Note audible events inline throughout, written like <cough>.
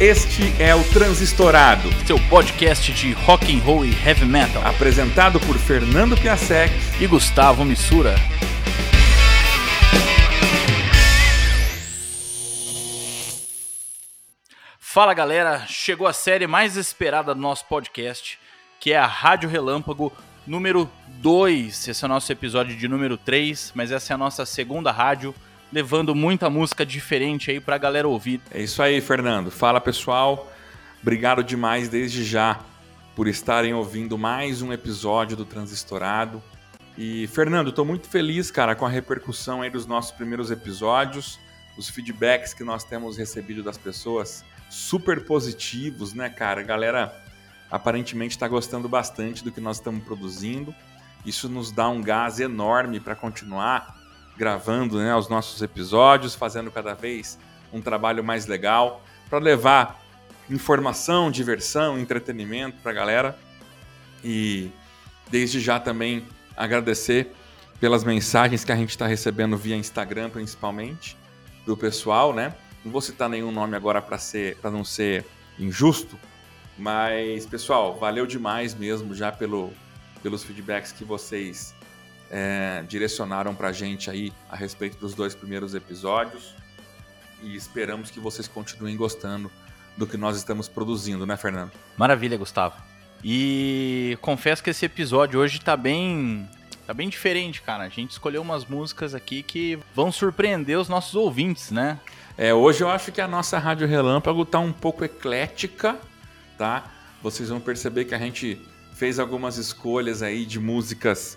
Este é o Transistorado, seu podcast de rock and roll e heavy metal, apresentado por Fernando Piasek e Gustavo Missura. Fala galera, chegou a série mais esperada do nosso podcast, que é a Rádio Relâmpago número 2. Esse é o nosso episódio de número 3, mas essa é a nossa segunda rádio levando muita música diferente aí pra galera ouvir. É isso aí, Fernando. Fala pessoal, obrigado demais desde já por estarem ouvindo mais um episódio do Transistorado. E Fernando, estou muito feliz, cara, com a repercussão aí dos nossos primeiros episódios, os feedbacks que nós temos recebido das pessoas, super positivos, né, cara? A galera aparentemente está gostando bastante do que nós estamos produzindo. Isso nos dá um gás enorme para continuar gravando né, os nossos episódios, fazendo cada vez um trabalho mais legal para levar informação, diversão, entretenimento para a galera. E desde já também agradecer pelas mensagens que a gente está recebendo via Instagram, principalmente, do pessoal, né? Não vou citar nenhum nome agora para ser, para não ser injusto, mas pessoal, valeu demais mesmo já pelo, pelos feedbacks que vocês é, direcionaram para a gente aí a respeito dos dois primeiros episódios e esperamos que vocês continuem gostando do que nós estamos produzindo, né, Fernando? Maravilha, Gustavo. E confesso que esse episódio hoje tá bem, tá bem diferente, cara. A gente escolheu umas músicas aqui que vão surpreender os nossos ouvintes, né? É, hoje eu acho que a nossa Rádio Relâmpago tá um pouco eclética, tá? Vocês vão perceber que a gente fez algumas escolhas aí de músicas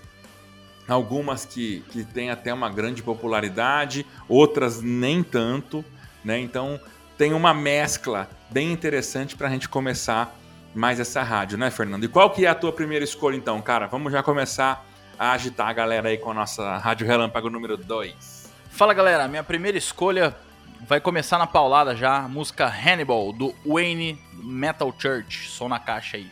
algumas que, que têm até uma grande popularidade, outras nem tanto, né? Então tem uma mescla bem interessante para a gente começar mais essa rádio, né, Fernando? E qual que é a tua primeira escolha então, cara? Vamos já começar a agitar a galera aí com a nossa Rádio Relâmpago número 2. Fala galera, minha primeira escolha vai começar na paulada já, música Hannibal do Wayne Metal Church, som na caixa aí.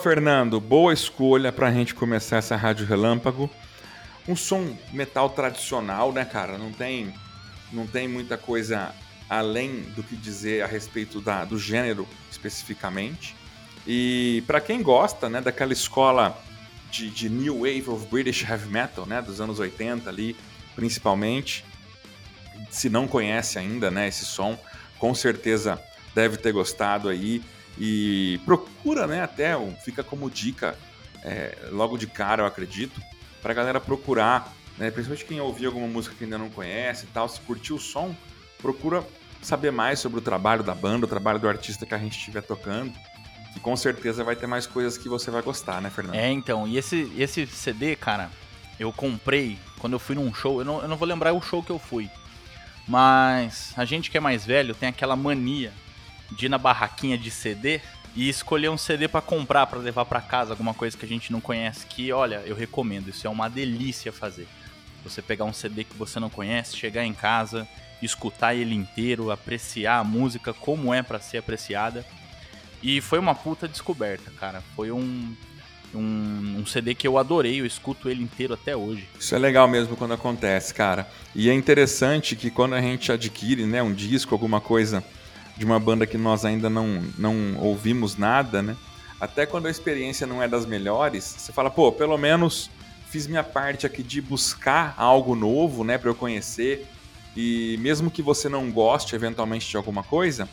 Fernando. Boa escolha para a gente começar essa Rádio Relâmpago. Um som metal tradicional, né, cara? Não tem, não tem muita coisa além do que dizer a respeito da, do gênero especificamente. E para quem gosta, né, daquela escola de, de, New Wave of British Heavy Metal, né, dos anos 80 ali, principalmente, se não conhece ainda, né, esse som, com certeza deve ter gostado aí e procura, né, até fica como dica é, logo de cara, eu acredito, para a galera procurar, né, principalmente quem ouvir alguma música que ainda não conhece e tal, se curtiu o som, procura saber mais sobre o trabalho da banda, o trabalho do artista que a gente estiver tocando. E com certeza vai ter mais coisas que você vai gostar, né, Fernando? É, então. E esse, esse CD, cara, eu comprei quando eu fui num show. Eu não, eu não vou lembrar o show que eu fui. Mas a gente que é mais velho tem aquela mania de ir na barraquinha de CD e escolher um CD para comprar, para levar para casa, alguma coisa que a gente não conhece. Que, olha, eu recomendo. Isso é uma delícia fazer. Você pegar um CD que você não conhece, chegar em casa, escutar ele inteiro, apreciar a música como é para ser apreciada e foi uma puta descoberta, cara. Foi um, um, um, CD que eu adorei, eu escuto ele inteiro até hoje. Isso é legal mesmo quando acontece, cara. E é interessante que quando a gente adquire né, um disco, alguma coisa de uma banda que nós ainda não, não ouvimos nada, né? Até quando a experiência não é das melhores, você fala, pô, pelo menos fiz minha parte aqui de buscar algo novo, né, para eu conhecer. E mesmo que você não goste eventualmente de alguma coisa,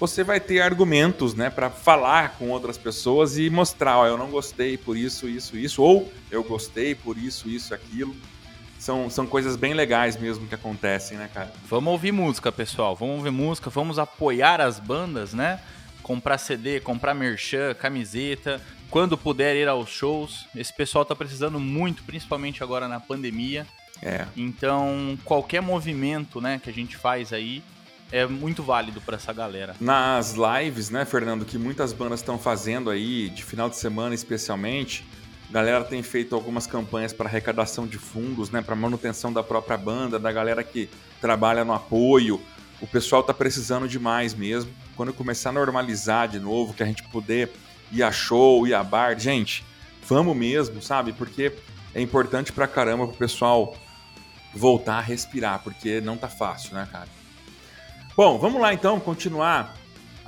você vai ter argumentos, né, para falar com outras pessoas e mostrar, ó, eu não gostei por isso, isso, isso, ou eu gostei por isso, isso, aquilo. São, são coisas bem legais mesmo que acontecem, né, cara? Vamos ouvir música, pessoal. Vamos ouvir música, vamos apoiar as bandas, né? Comprar CD, comprar merchan, camiseta, quando puder ir aos shows. Esse pessoal tá precisando muito, principalmente agora na pandemia. É. Então, qualquer movimento, né, que a gente faz aí, é muito válido para essa galera. Nas lives, né, Fernando, que muitas bandas estão fazendo aí, de final de semana especialmente, galera tem feito algumas campanhas para arrecadação de fundos, né, para manutenção da própria banda, da galera que trabalha no apoio. O pessoal tá precisando demais mesmo. Quando começar a normalizar de novo, que a gente puder ir a show, ir a bar, gente, vamos mesmo, sabe? Porque é importante pra caramba pro pessoal voltar a respirar, porque não tá fácil, né, cara? Bom, vamos lá então continuar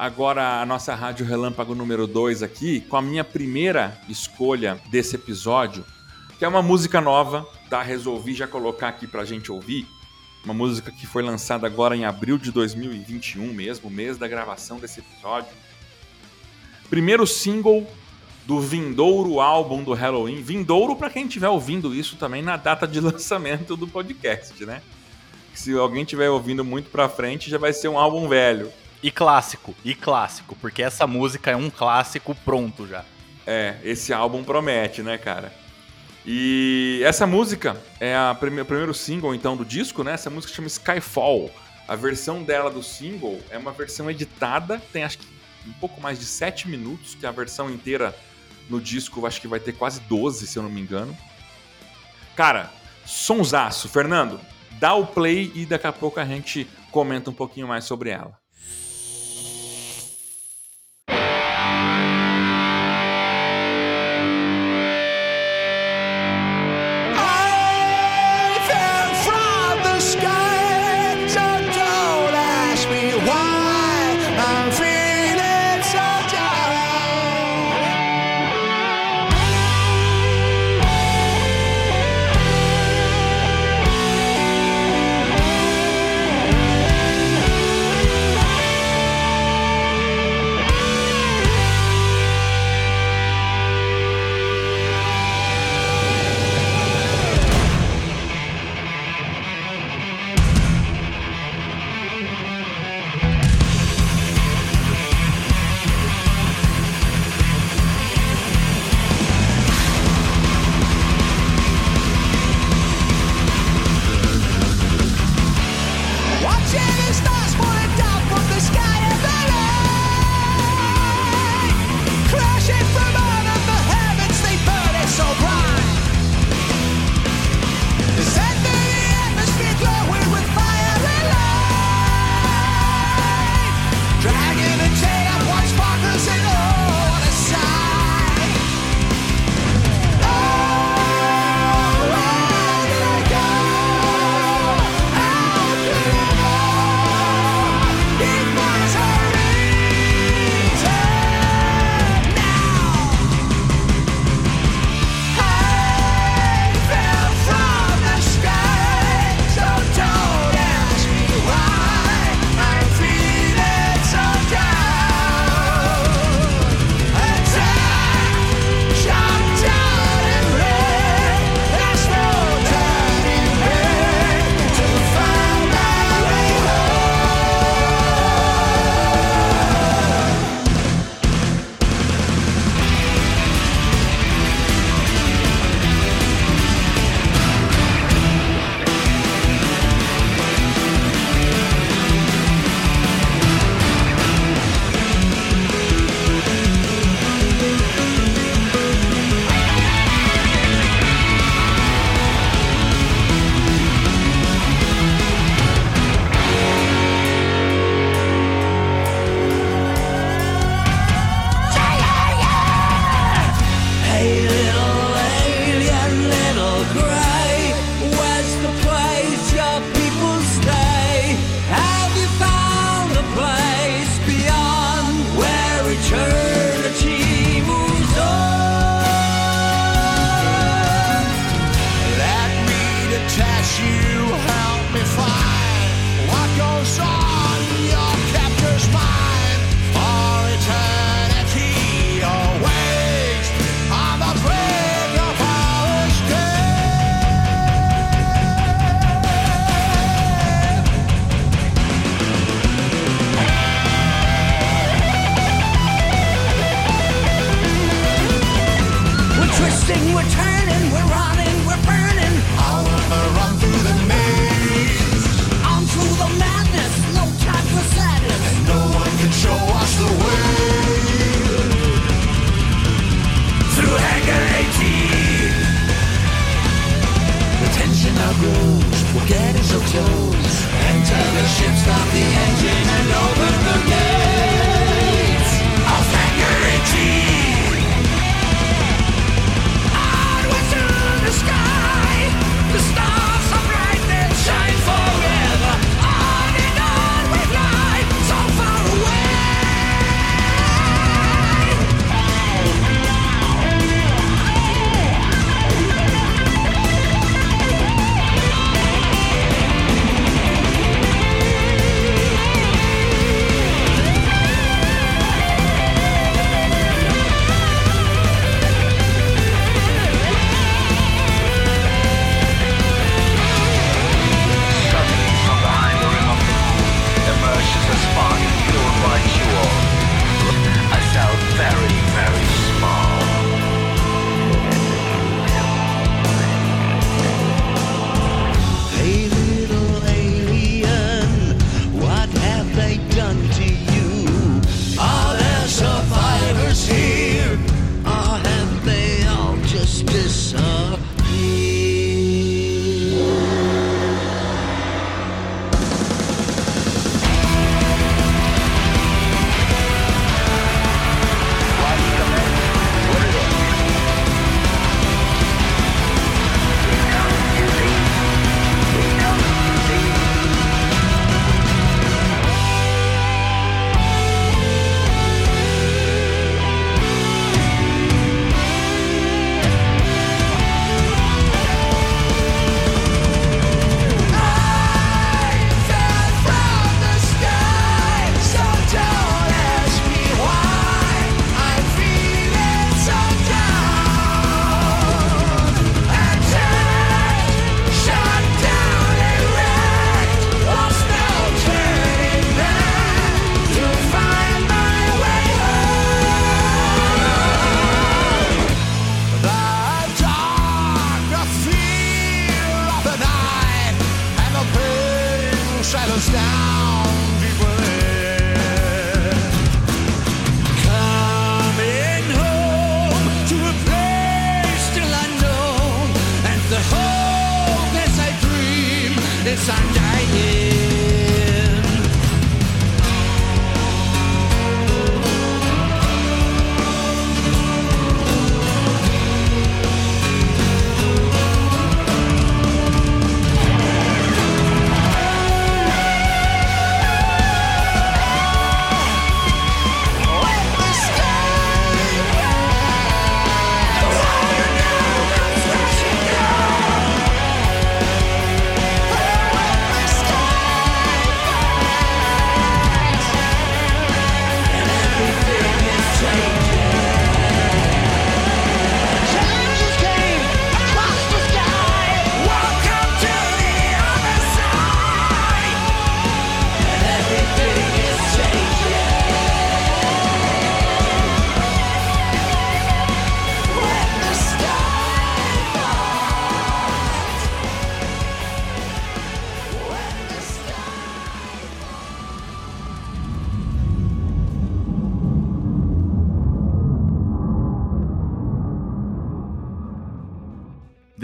agora a nossa Rádio Relâmpago número 2 aqui com a minha primeira escolha desse episódio, que é uma música nova, tá? Resolvi já colocar aqui pra gente ouvir. Uma música que foi lançada agora em abril de 2021 mesmo, mês da gravação desse episódio. Primeiro single do vindouro álbum do Halloween. Vindouro para quem estiver ouvindo isso também na data de <laughs> lançamento do podcast, né? se alguém estiver ouvindo muito pra frente, já vai ser um álbum velho. E clássico, e clássico, porque essa música é um clássico pronto já. É, esse álbum promete, né, cara? E essa música é a prime o primeiro single, então, do disco, né? Essa música chama Skyfall. A versão dela do single é uma versão editada, tem acho que um pouco mais de 7 minutos, que a versão inteira no disco acho que vai ter quase 12, se eu não me engano. Cara, sonsaço. Fernando, dá o play e daqui a pouco a gente comenta um pouquinho mais sobre ela.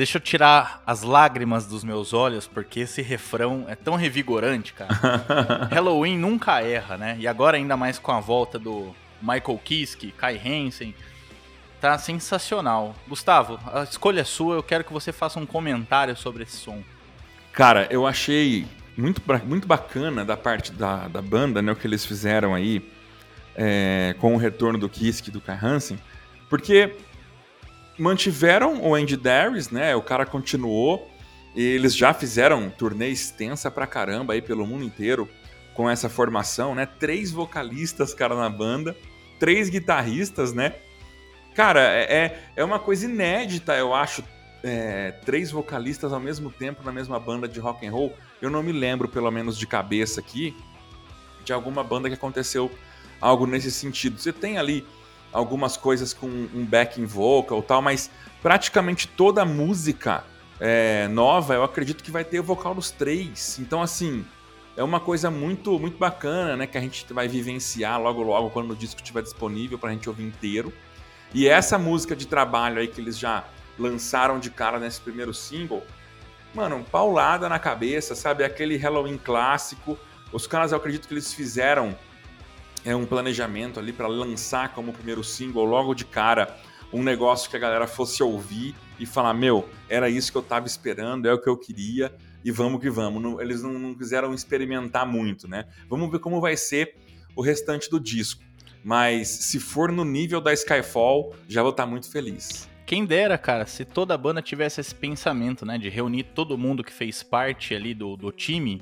Deixa eu tirar as lágrimas dos meus olhos, porque esse refrão é tão revigorante, cara. <laughs> Halloween nunca erra, né? E agora ainda mais com a volta do Michael Kiske, Kai Hansen. Tá sensacional. Gustavo, a escolha é sua, eu quero que você faça um comentário sobre esse som. Cara, eu achei muito, muito bacana da parte da, da banda, né, o que eles fizeram aí é, com o retorno do Kiske e do Kai Hansen, porque mantiveram o Andy Darius, né? O cara continuou. E eles já fizeram turnê extensa pra caramba aí pelo mundo inteiro com essa formação, né? Três vocalistas, cara, na banda, três guitarristas, né? Cara, é, é, é uma coisa inédita, eu acho, é, três vocalistas ao mesmo tempo na mesma banda de rock and roll. Eu não me lembro, pelo menos de cabeça aqui, de alguma banda que aconteceu algo nesse sentido. Você tem ali algumas coisas com um backing vocal tal, mas praticamente toda música é, nova, eu acredito que vai ter o vocal dos três. Então, assim, é uma coisa muito muito bacana, né? Que a gente vai vivenciar logo logo quando o disco estiver disponível para a gente ouvir inteiro. E essa música de trabalho aí que eles já lançaram de cara nesse primeiro single, mano, paulada na cabeça, sabe? Aquele Halloween clássico. Os caras, eu acredito que eles fizeram é, um planejamento ali para lançar como primeiro single logo de cara um negócio que a galera fosse ouvir e falar: Meu, era isso que eu tava esperando, é o que eu queria e vamos que vamos. Eles não, não quiseram experimentar muito, né? Vamos ver como vai ser o restante do disco. Mas se for no nível da Skyfall, já vou estar tá muito feliz. Quem dera, cara, se toda a banda tivesse esse pensamento, né, de reunir todo mundo que fez parte ali do, do time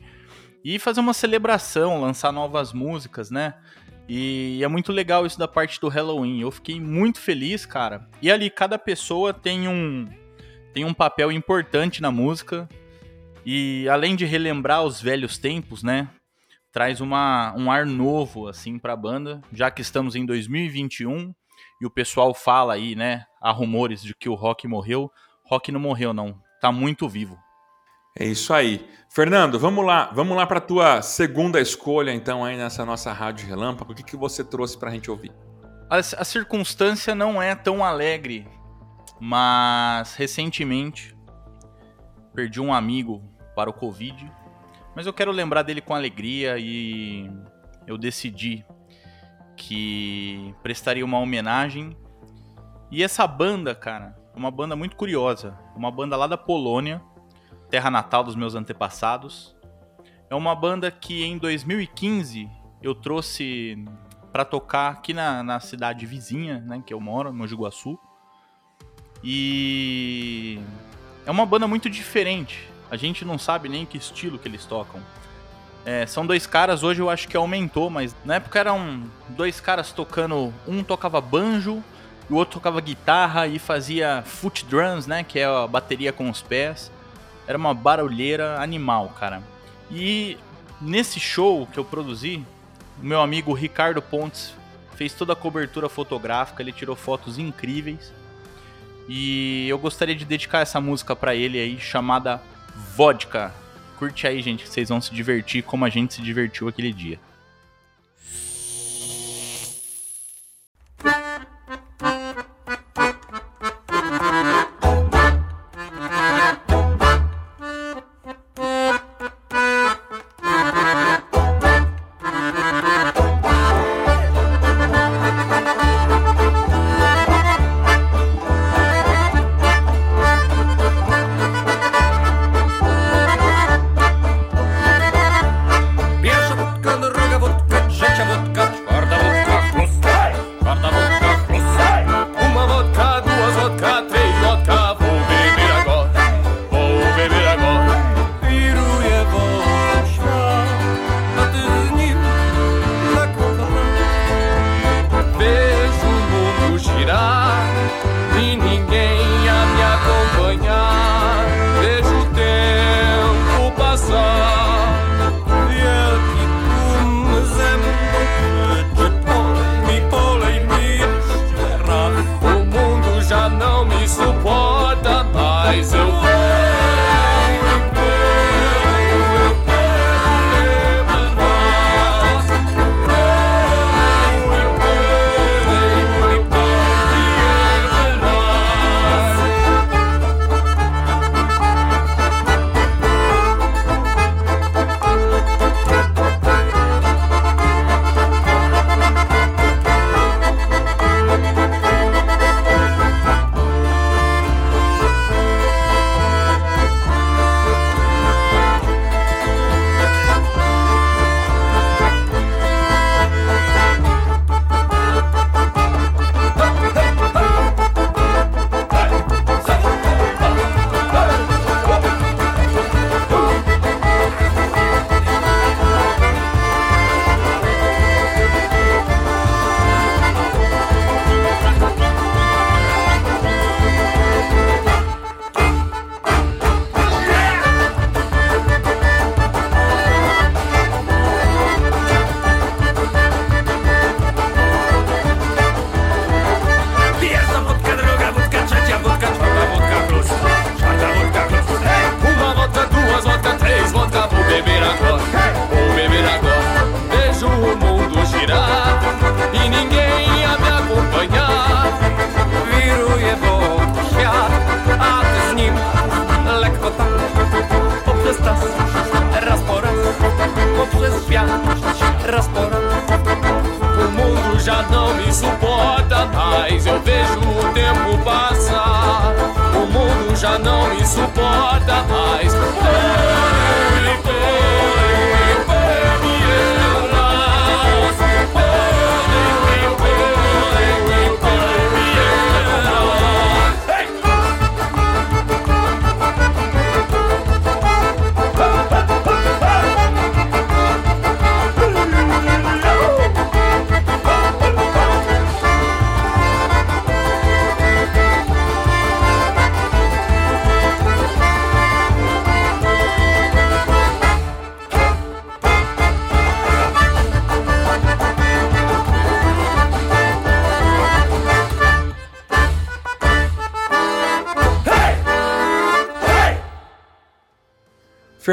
e fazer uma celebração, lançar novas músicas, né? E é muito legal isso da parte do Halloween. Eu fiquei muito feliz, cara. E ali cada pessoa tem um tem um papel importante na música. E além de relembrar os velhos tempos, né? Traz uma, um ar novo assim para a banda, já que estamos em 2021 e o pessoal fala aí, né? Há rumores de que o Rock morreu. Rock não morreu não, tá muito vivo. É isso aí. Fernando, vamos lá, vamos lá para tua segunda escolha então aí nessa nossa rádio relâmpago. O que, que você trouxe para a gente ouvir? A, a circunstância não é tão alegre, mas recentemente perdi um amigo para o Covid, mas eu quero lembrar dele com alegria e eu decidi que prestaria uma homenagem. E essa banda, cara, é uma banda muito curiosa, uma banda lá da Polônia terra natal dos meus antepassados. É uma banda que em 2015 eu trouxe para tocar aqui na, na cidade vizinha, né, que eu moro, no Guaçu. E é uma banda muito diferente. A gente não sabe nem que estilo que eles tocam. É, são dois caras, hoje eu acho que aumentou, mas na época eram dois caras tocando. Um tocava banjo, o outro tocava guitarra e fazia foot drums, né? Que é a bateria com os pés. Era uma barulheira animal, cara. E nesse show que eu produzi, o meu amigo Ricardo Pontes fez toda a cobertura fotográfica, ele tirou fotos incríveis. E eu gostaria de dedicar essa música para ele aí, chamada Vodka. Curte aí, gente, que vocês vão se divertir como a gente se divertiu aquele dia.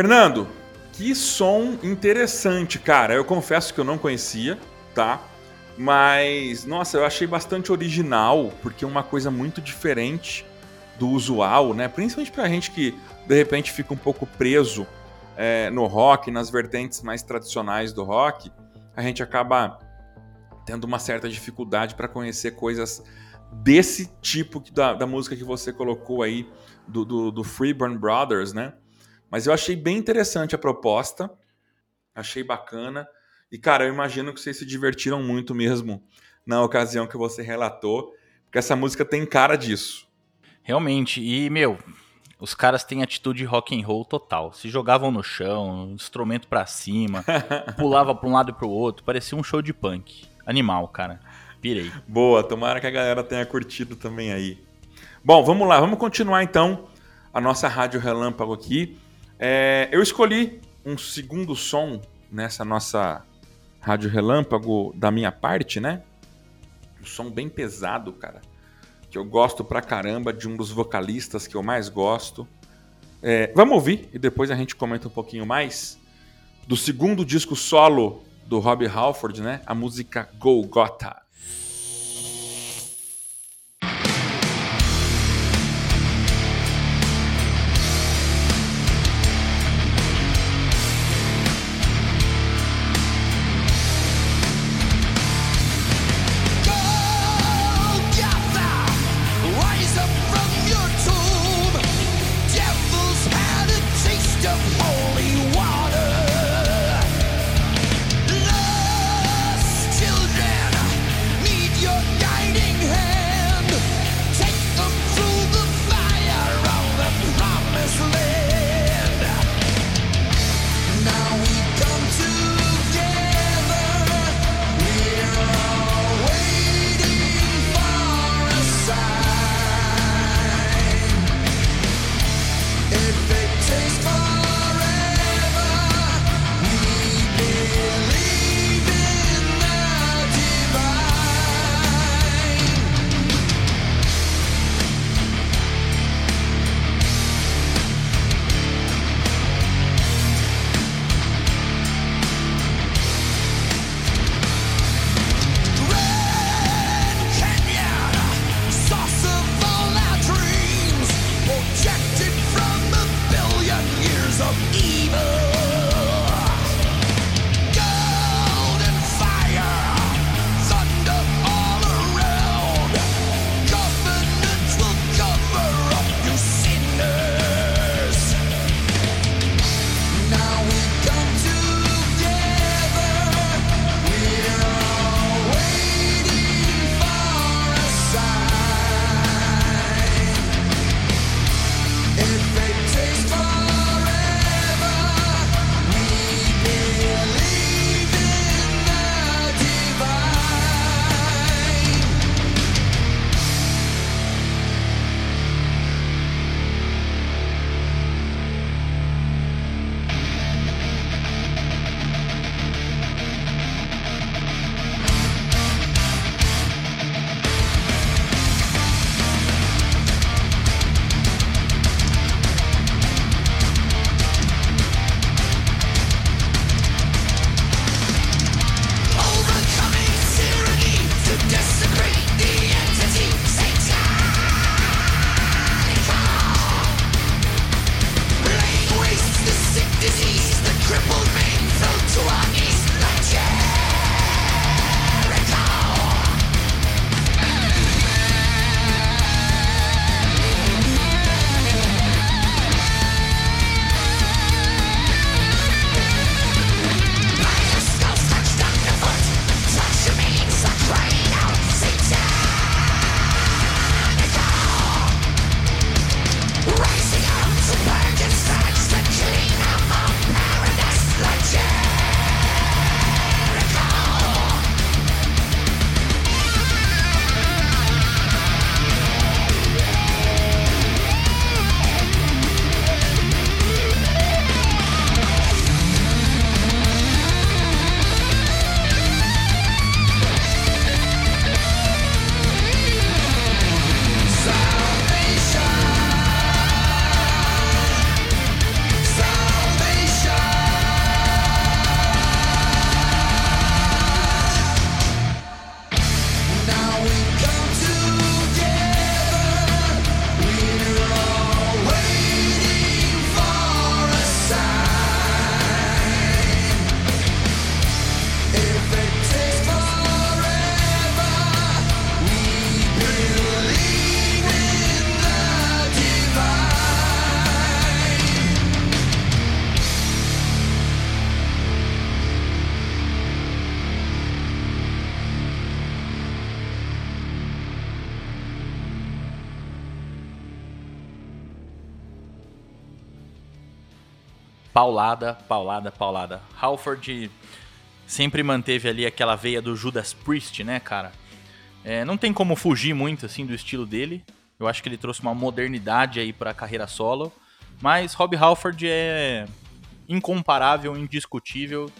Fernando, que som interessante, cara. Eu confesso que eu não conhecia, tá? Mas, nossa, eu achei bastante original, porque é uma coisa muito diferente do usual, né? Principalmente pra gente que de repente fica um pouco preso é, no rock, nas vertentes mais tradicionais do rock, a gente acaba tendo uma certa dificuldade para conhecer coisas desse tipo da, da, música que você colocou aí, do, do, do Freeburn Brothers, né? Mas eu achei bem interessante a proposta, achei bacana. E, cara, eu imagino que vocês se divertiram muito mesmo na ocasião que você relatou, porque essa música tem cara disso. Realmente, e, meu, os caras têm atitude rock and roll total. Se jogavam no chão, instrumento para cima, <laughs> pulava para um lado e pro outro, parecia um show de punk. Animal, cara. Pirei. Boa, tomara que a galera tenha curtido também aí. Bom, vamos lá, vamos continuar então a nossa rádio relâmpago aqui. É, eu escolhi um segundo som nessa nossa rádio relâmpago da minha parte, né? Um som bem pesado, cara. Que eu gosto pra caramba, de um dos vocalistas que eu mais gosto. É, vamos ouvir e depois a gente comenta um pouquinho mais do segundo disco solo do Rob Halford, né? A música Golgotha. Paulada, paulada, paulada. Halford sempre manteve ali aquela veia do Judas Priest, né, cara? É, não tem como fugir muito assim do estilo dele. Eu acho que ele trouxe uma modernidade aí para a carreira solo, mas Rob Halford é incomparável, indiscutível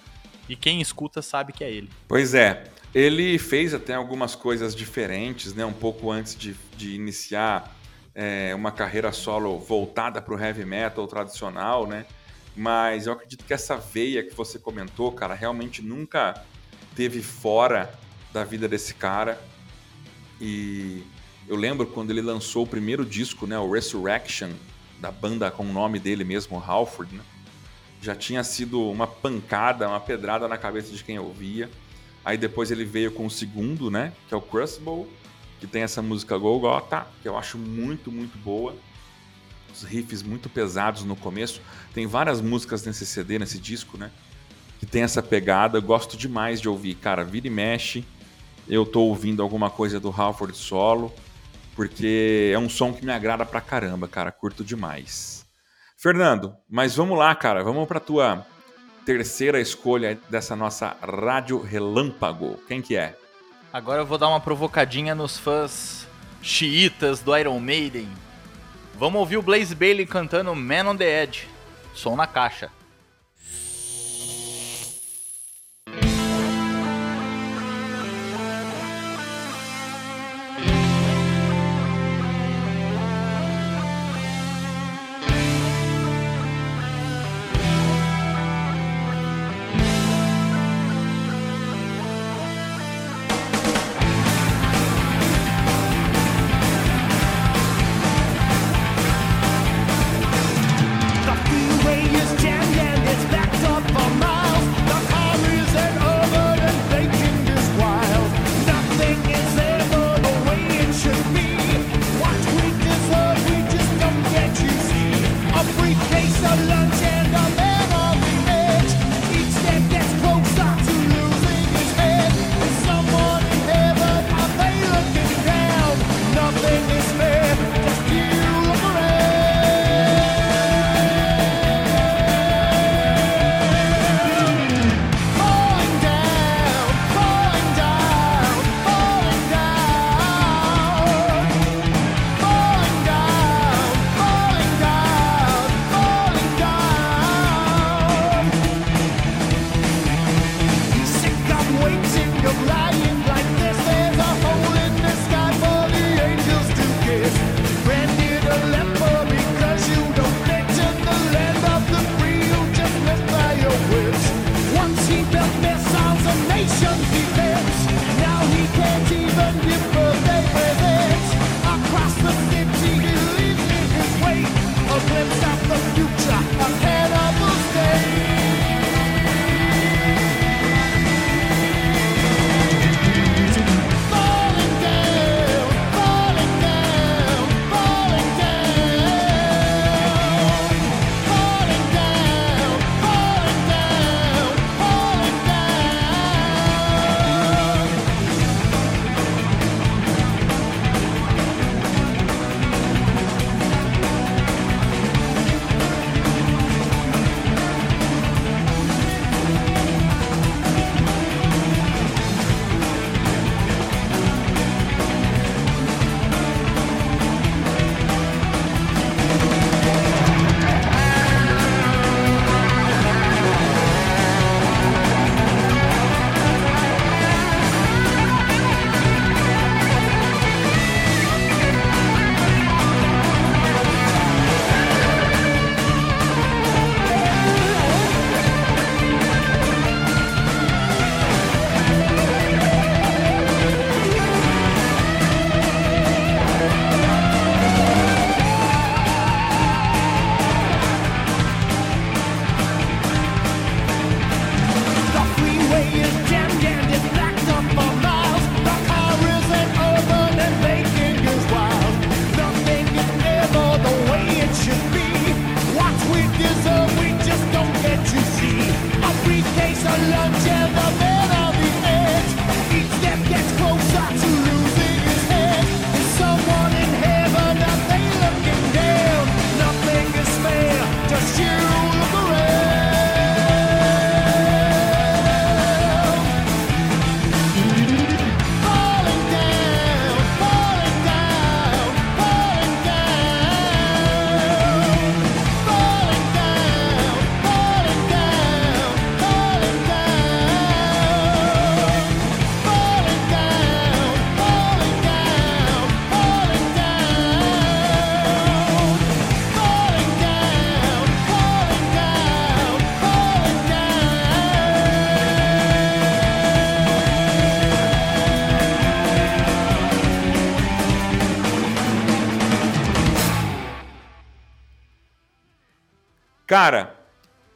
e quem escuta sabe que é ele. Pois é, ele fez até algumas coisas diferentes, né? Um pouco antes de, de iniciar é, uma carreira solo voltada para o heavy metal tradicional, né? Mas eu acredito que essa veia que você comentou, cara, realmente nunca teve fora da vida desse cara. E eu lembro quando ele lançou o primeiro disco, né, o Resurrection, da banda com o nome dele mesmo, Halford, né? Já tinha sido uma pancada, uma pedrada na cabeça de quem ouvia. Aí depois ele veio com o segundo, né, que é o Crucible, que tem essa música Golgotha, que eu acho muito, muito boa os riffs muito pesados no começo. Tem várias músicas nesse CD, nesse disco, né? Que tem essa pegada. Eu gosto demais de ouvir. Cara, vira e mexe. Eu tô ouvindo alguma coisa do Halford solo, porque é um som que me agrada pra caramba, cara. Curto demais. Fernando, mas vamos lá, cara. Vamos pra tua terceira escolha dessa nossa Rádio Relâmpago. Quem que é? Agora eu vou dar uma provocadinha nos fãs xiitas do Iron Maiden. Vamos ouvir o Blaze Bailey cantando Man on the Edge. Som na caixa. Cara,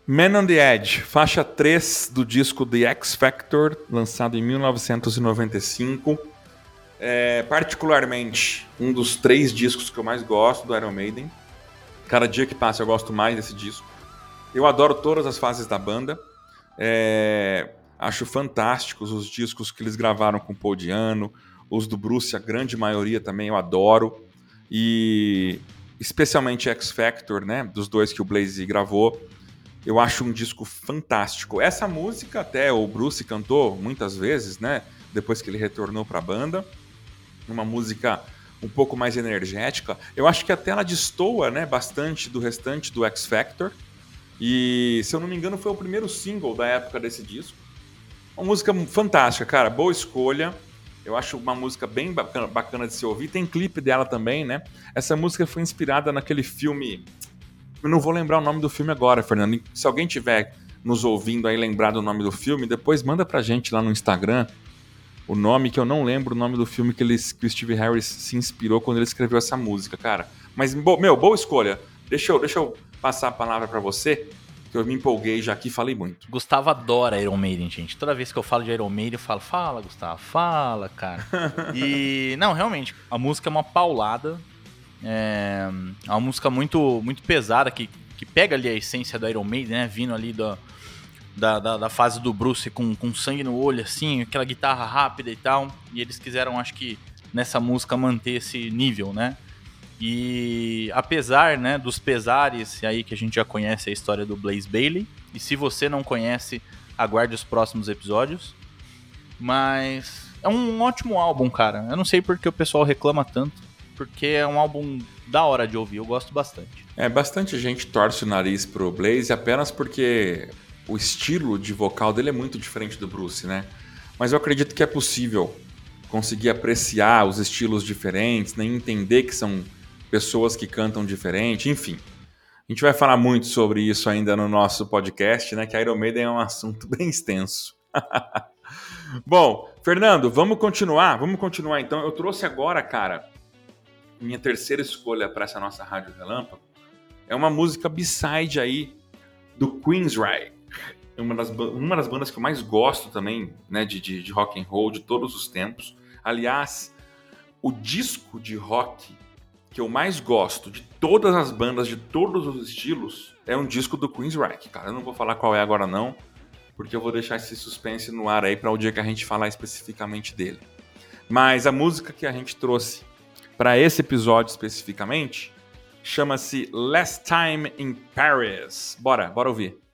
Man on the Edge, faixa 3 do disco The X Factor, lançado em 1995. É, particularmente, um dos três discos que eu mais gosto do Iron Maiden. Cada dia que passa eu gosto mais desse disco. Eu adoro todas as fases da banda. É, acho fantásticos os discos que eles gravaram com Paul Diano, os do Bruce, a grande maioria também eu adoro. E especialmente X Factor, né, dos dois que o Blaze gravou, eu acho um disco fantástico. Essa música até o Bruce cantou muitas vezes, né? Depois que ele retornou para a banda. Uma música um pouco mais energética. Eu acho que até ela destoa, né, bastante do restante do X Factor. E, se eu não me engano, foi o primeiro single da época desse disco. Uma música fantástica, cara. Boa escolha. Eu acho uma música bem bacana, bacana de se ouvir. Tem clipe dela também, né? Essa música foi inspirada naquele filme eu não vou lembrar o nome do filme agora, Fernando. Se alguém tiver nos ouvindo aí lembrar do nome do filme, depois manda pra gente lá no Instagram o nome, que eu não lembro o nome do filme que, eles, que o Steve Harris se inspirou quando ele escreveu essa música, cara. Mas, meu, boa escolha. Deixa eu, deixa eu passar a palavra para você, que eu me empolguei já aqui e falei muito. Gustavo adora Iron Maiden, gente. Toda vez que eu falo de Iron Maiden, eu falo, fala, Gustavo, fala, cara. <laughs> e, não, realmente, a música é uma paulada. É, é uma música muito, muito pesada que, que pega ali a essência do Iron Maiden, né? Vindo ali da, da, da, da, fase do Bruce com, com sangue no olho, assim, aquela guitarra rápida e tal. E eles quiseram, acho que, nessa música manter esse nível, né? E apesar né, dos pesares aí que a gente já conhece a história do Blaze Bailey, e se você não conhece, aguarde os próximos episódios. Mas é um ótimo álbum, cara. Eu não sei porque o pessoal reclama tanto porque é um álbum da hora de ouvir, eu gosto bastante. É, bastante gente torce o nariz pro Blaze apenas porque o estilo de vocal dele é muito diferente do Bruce, né? Mas eu acredito que é possível conseguir apreciar os estilos diferentes, né? entender que são pessoas que cantam diferente, enfim. A gente vai falar muito sobre isso ainda no nosso podcast, né? Que a Iron Maiden é um assunto <laughs> bem extenso. <laughs> Bom, Fernando, vamos continuar? Vamos continuar então. Eu trouxe agora, cara, minha terceira escolha para essa nossa rádio relâmpago é uma música B-side aí do Queensryche. É uma das, uma das bandas que eu mais gosto também, né, de, de, de rock and roll de todos os tempos. Aliás, o disco de rock que eu mais gosto de todas as bandas, de todos os estilos, é um disco do Queensryche, cara. Eu não vou falar qual é agora não, porque eu vou deixar esse suspense no ar aí para o dia que a gente falar especificamente dele. Mas a música que a gente trouxe para esse episódio especificamente, chama-se Last Time in Paris. Bora, bora ouvir.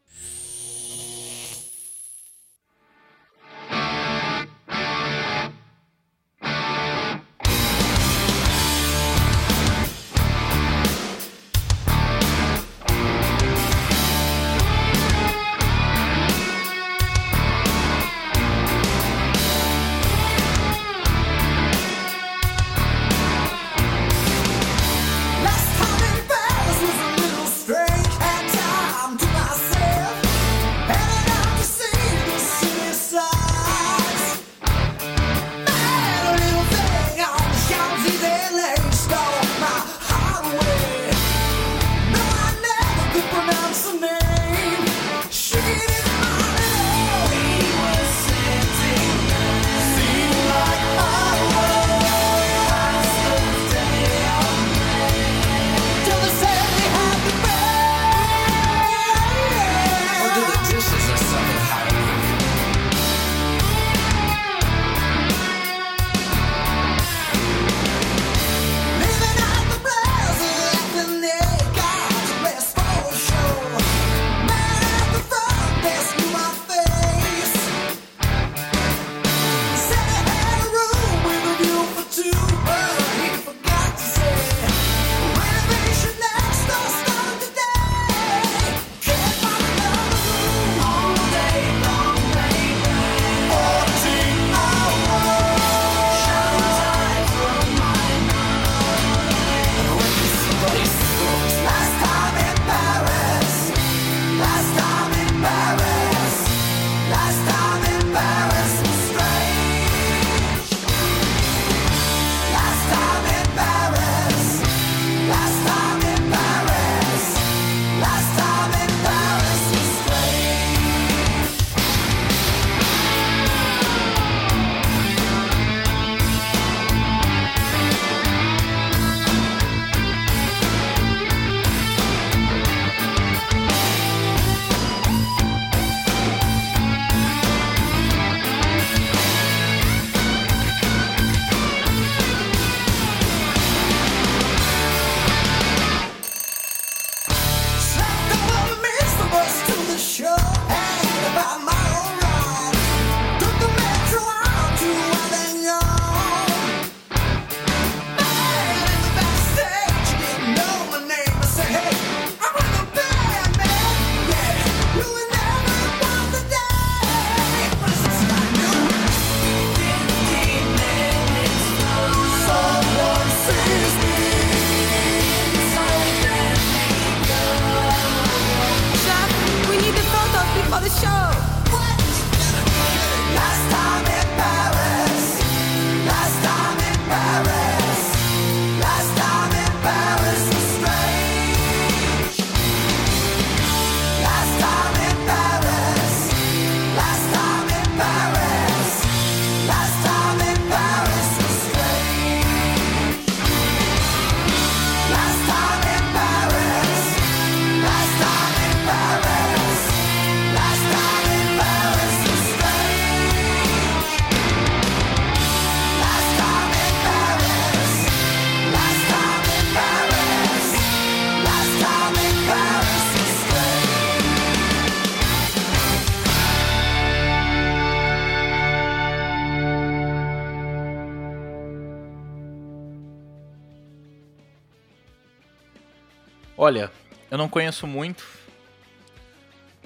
Olha, eu não conheço muito.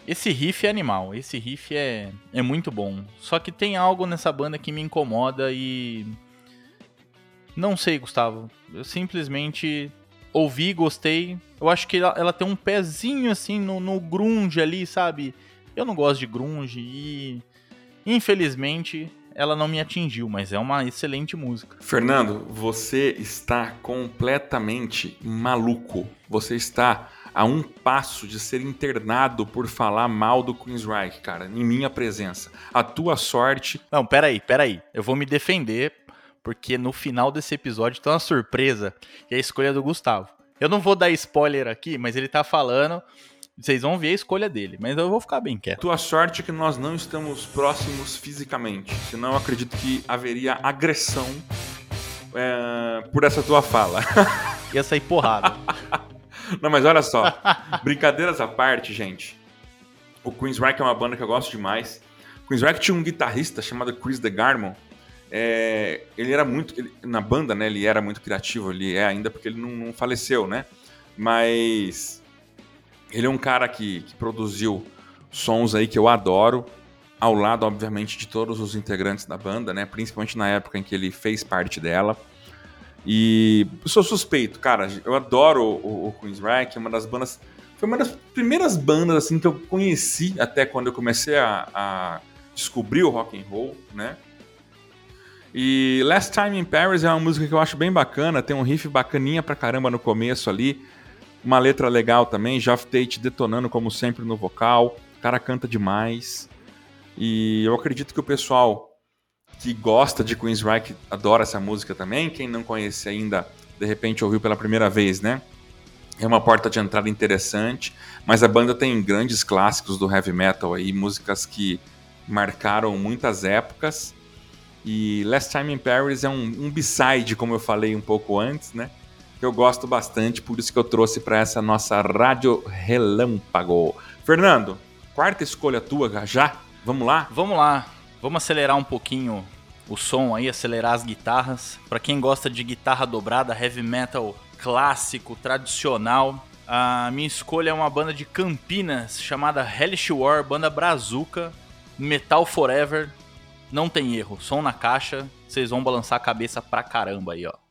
Esse riff é animal, esse riff é, é muito bom. Só que tem algo nessa banda que me incomoda e. Não sei, Gustavo. Eu simplesmente ouvi, gostei. Eu acho que ela, ela tem um pezinho assim no, no grunge ali, sabe? Eu não gosto de grunge e. Infelizmente, ela não me atingiu, mas é uma excelente música. Fernando, você está completamente maluco. Você está a um passo de ser internado por falar mal do Queensryche, cara, em minha presença. A tua sorte. Não, peraí, peraí. Eu vou me defender, porque no final desse episódio tem uma surpresa, que é a escolha do Gustavo. Eu não vou dar spoiler aqui, mas ele tá falando. Vocês vão ver a escolha dele, mas eu vou ficar bem quieto. Tua sorte é que nós não estamos próximos fisicamente, senão eu acredito que haveria agressão é, por essa tua fala. <laughs> Ia sair porrada. <laughs> Não, mas olha só. Brincadeiras à parte, gente. O Queensryche é uma banda que eu gosto demais. O Queensryche tinha um guitarrista chamado Chris DeGarmon. É, ele era muito. Ele, na banda, né? Ele era muito criativo. Ele é ainda porque ele não, não faleceu, né? Mas. Ele é um cara que, que produziu sons aí que eu adoro. Ao lado, obviamente, de todos os integrantes da banda, né? Principalmente na época em que ele fez parte dela. E sou suspeito, cara. Eu adoro o, o Queensryche, é uma das bandas. Foi uma das primeiras bandas assim que eu conheci até quando eu comecei a, a descobrir o rock and roll, né? E Last Time in Paris é uma música que eu acho bem bacana, tem um riff bacaninha pra caramba no começo ali, uma letra legal também, Geoff Tate detonando como sempre no vocal, o cara canta demais. E eu acredito que o pessoal que gosta de Queensryche adora essa música também. Quem não conhece ainda, de repente ouviu pela primeira vez, né? É uma porta de entrada interessante, mas a banda tem grandes clássicos do heavy metal aí, músicas que marcaram muitas épocas. E Last Time in Paris é um, um b-side, como eu falei um pouco antes, né? Que eu gosto bastante, por isso que eu trouxe para essa nossa rádio relâmpago. Fernando, quarta escolha tua já? Vamos lá? Vamos lá. Vamos acelerar um pouquinho o som aí, acelerar as guitarras. Para quem gosta de guitarra dobrada, heavy metal clássico, tradicional, a minha escolha é uma banda de Campinas chamada Hellish War, banda brazuca, Metal Forever. Não tem erro, som na caixa, vocês vão balançar a cabeça pra caramba aí, ó.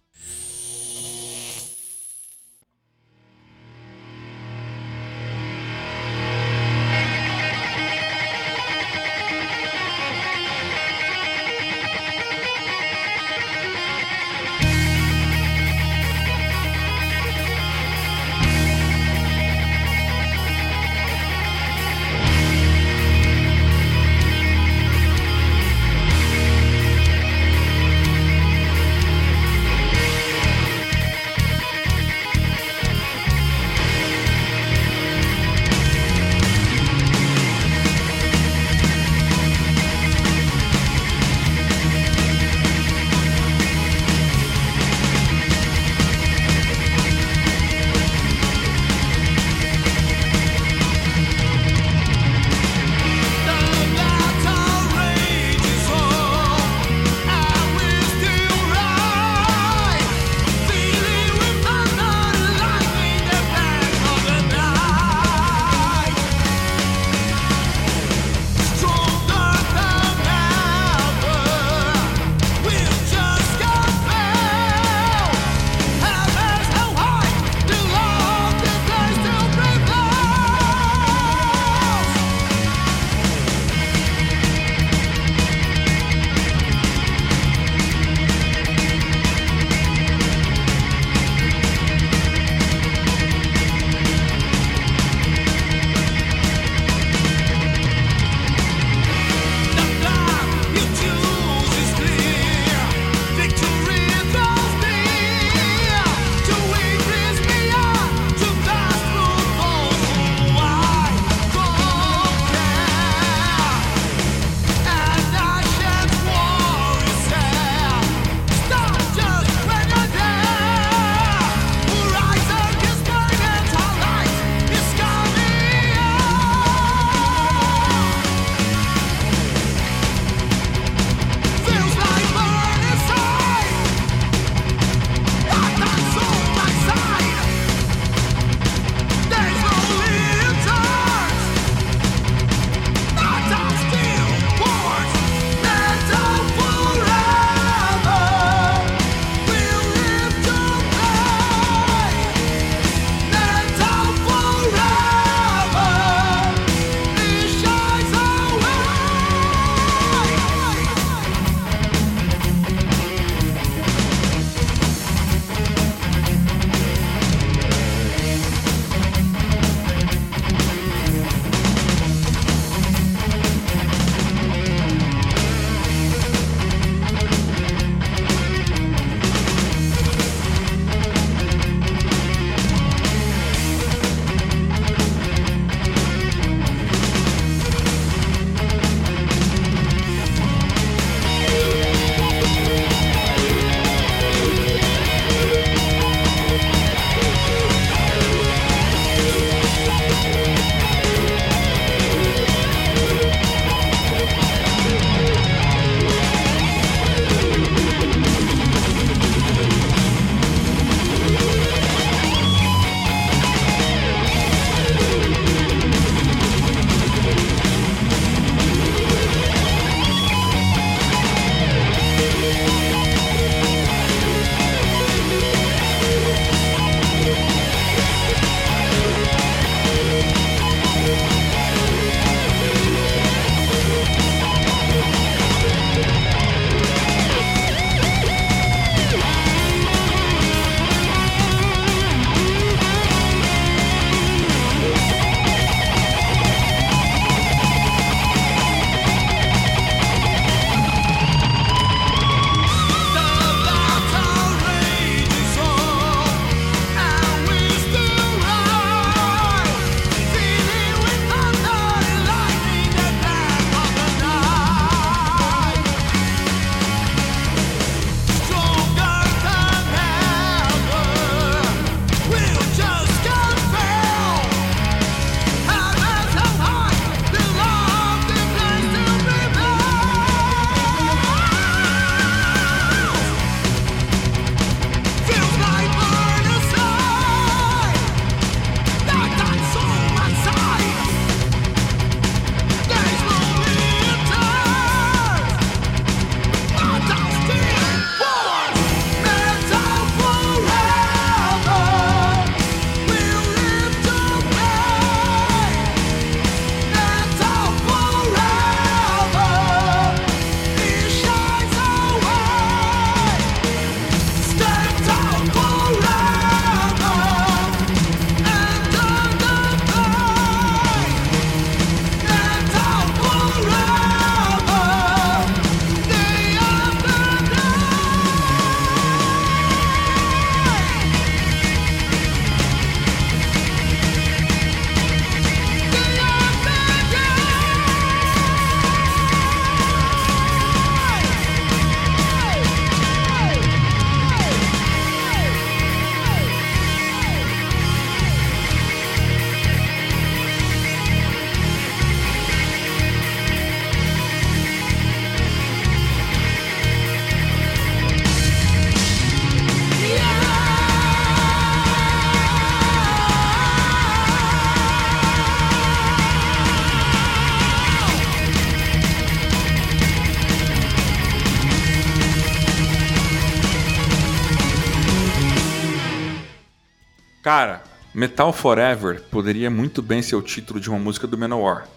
Metal Forever poderia muito bem ser o título de uma música do Manowar,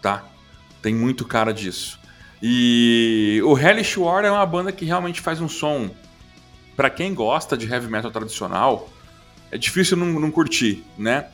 tá? Tem muito cara disso. E o Hellish War é uma banda que realmente faz um som. Para quem gosta de heavy metal tradicional, é difícil não, não curtir, né?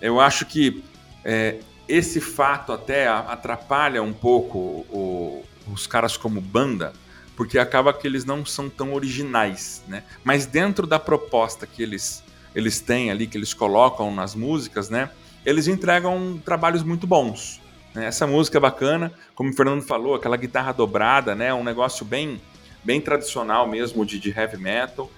Eu acho que é, esse fato até atrapalha um pouco o, os caras como banda, porque acaba que eles não são tão originais, né? Mas dentro da proposta que eles, eles têm ali, que eles colocam nas músicas, né? Eles entregam trabalhos muito bons. Né? Essa música é bacana, como o Fernando falou, aquela guitarra dobrada, né? Um negócio bem, bem tradicional mesmo de, de heavy metal.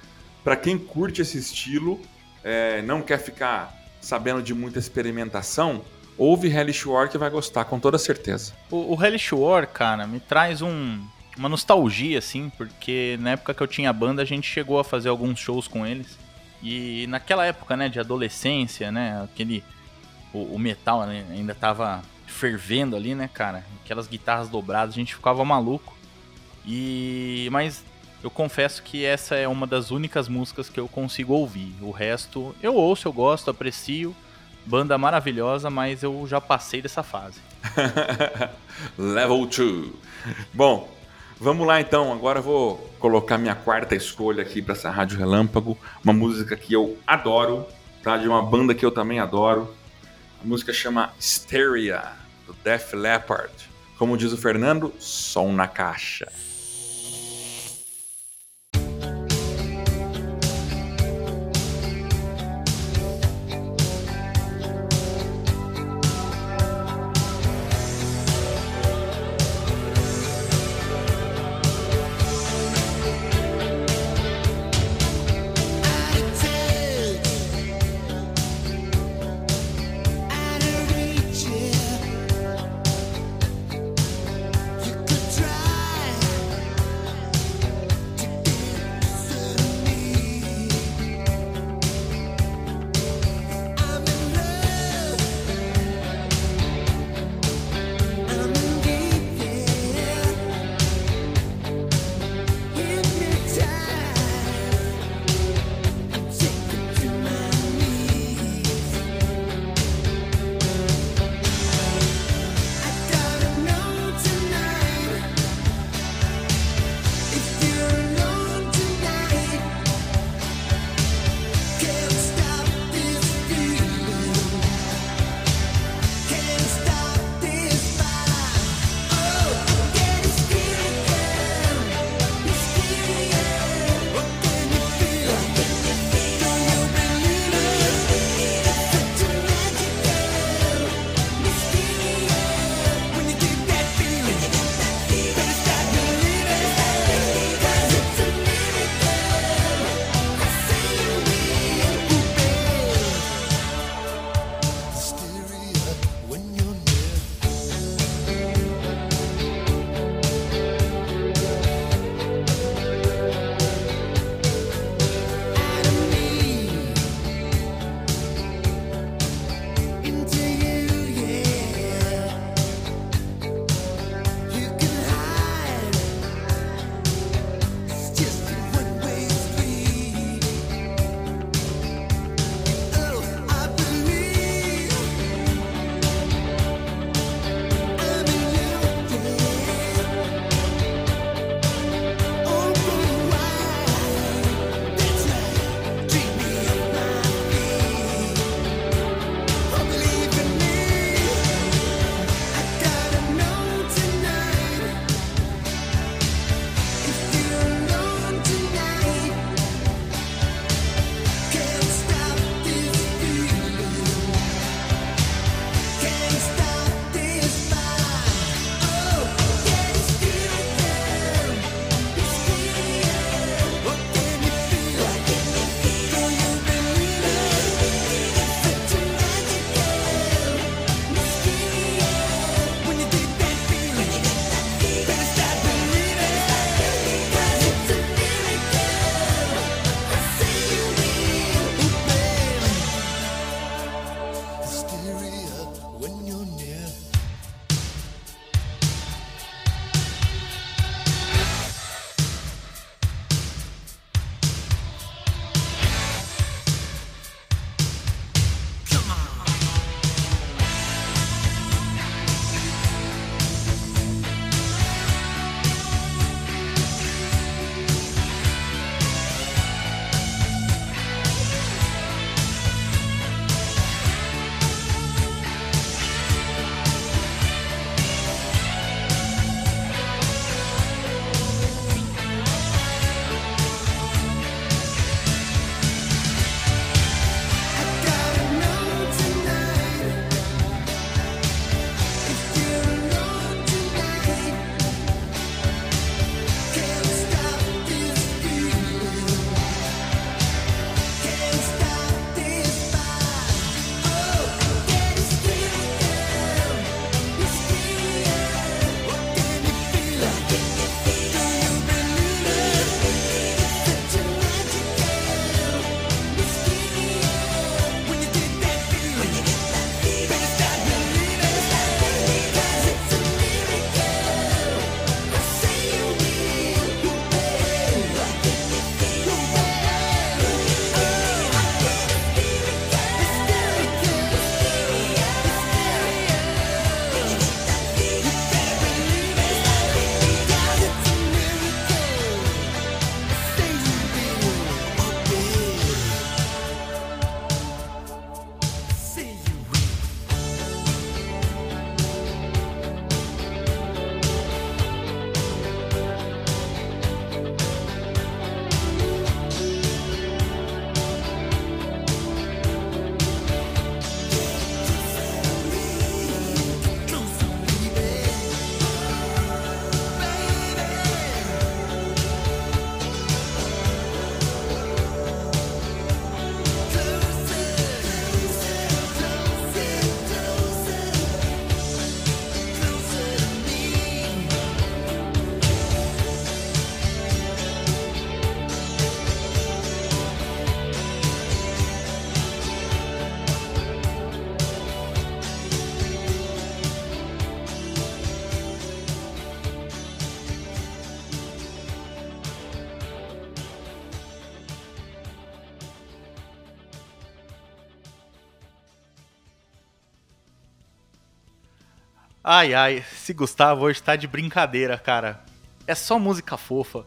Para quem curte esse estilo, é, não quer ficar sabendo de muita experimentação, ouve Hellish War que vai gostar, com toda certeza. O, o Hellish War, cara, me traz um, uma nostalgia, assim, porque na época que eu tinha banda, a gente chegou a fazer alguns shows com eles. E naquela época, né, de adolescência, né, aquele... O, o metal né, ainda tava fervendo ali, né, cara? Aquelas guitarras dobradas, a gente ficava maluco. E... Mas eu confesso que essa é uma das únicas músicas que eu consigo ouvir. O resto eu ouço, eu gosto, aprecio. Banda maravilhosa, mas eu já passei dessa fase. <laughs> Level 2. Bom, vamos lá então. Agora eu vou colocar minha quarta escolha aqui para essa Rádio Relâmpago. Uma música que eu adoro, tá? De uma banda que eu também adoro. A música chama Hysteria, do Def Leppard. Como diz o Fernando, som na caixa. Ai, ai, esse Gustavo hoje tá de brincadeira, cara. É só música fofa.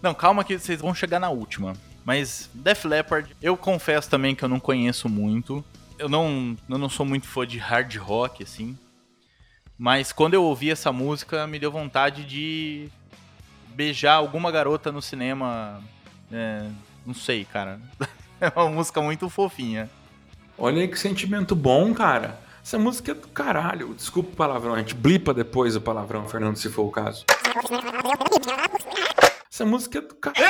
Não, calma que vocês vão chegar na última. Mas Def Leppard, eu confesso também que eu não conheço muito. Eu não, eu não sou muito fã de hard rock, assim. Mas quando eu ouvi essa música, me deu vontade de beijar alguma garota no cinema. É, não sei, cara. <laughs> É uma música muito fofinha. Olha que sentimento bom, cara. Essa música é do caralho. Desculpa o palavrão, a gente blipa depois o palavrão, Fernando, se for o caso. Essa música é do caralho.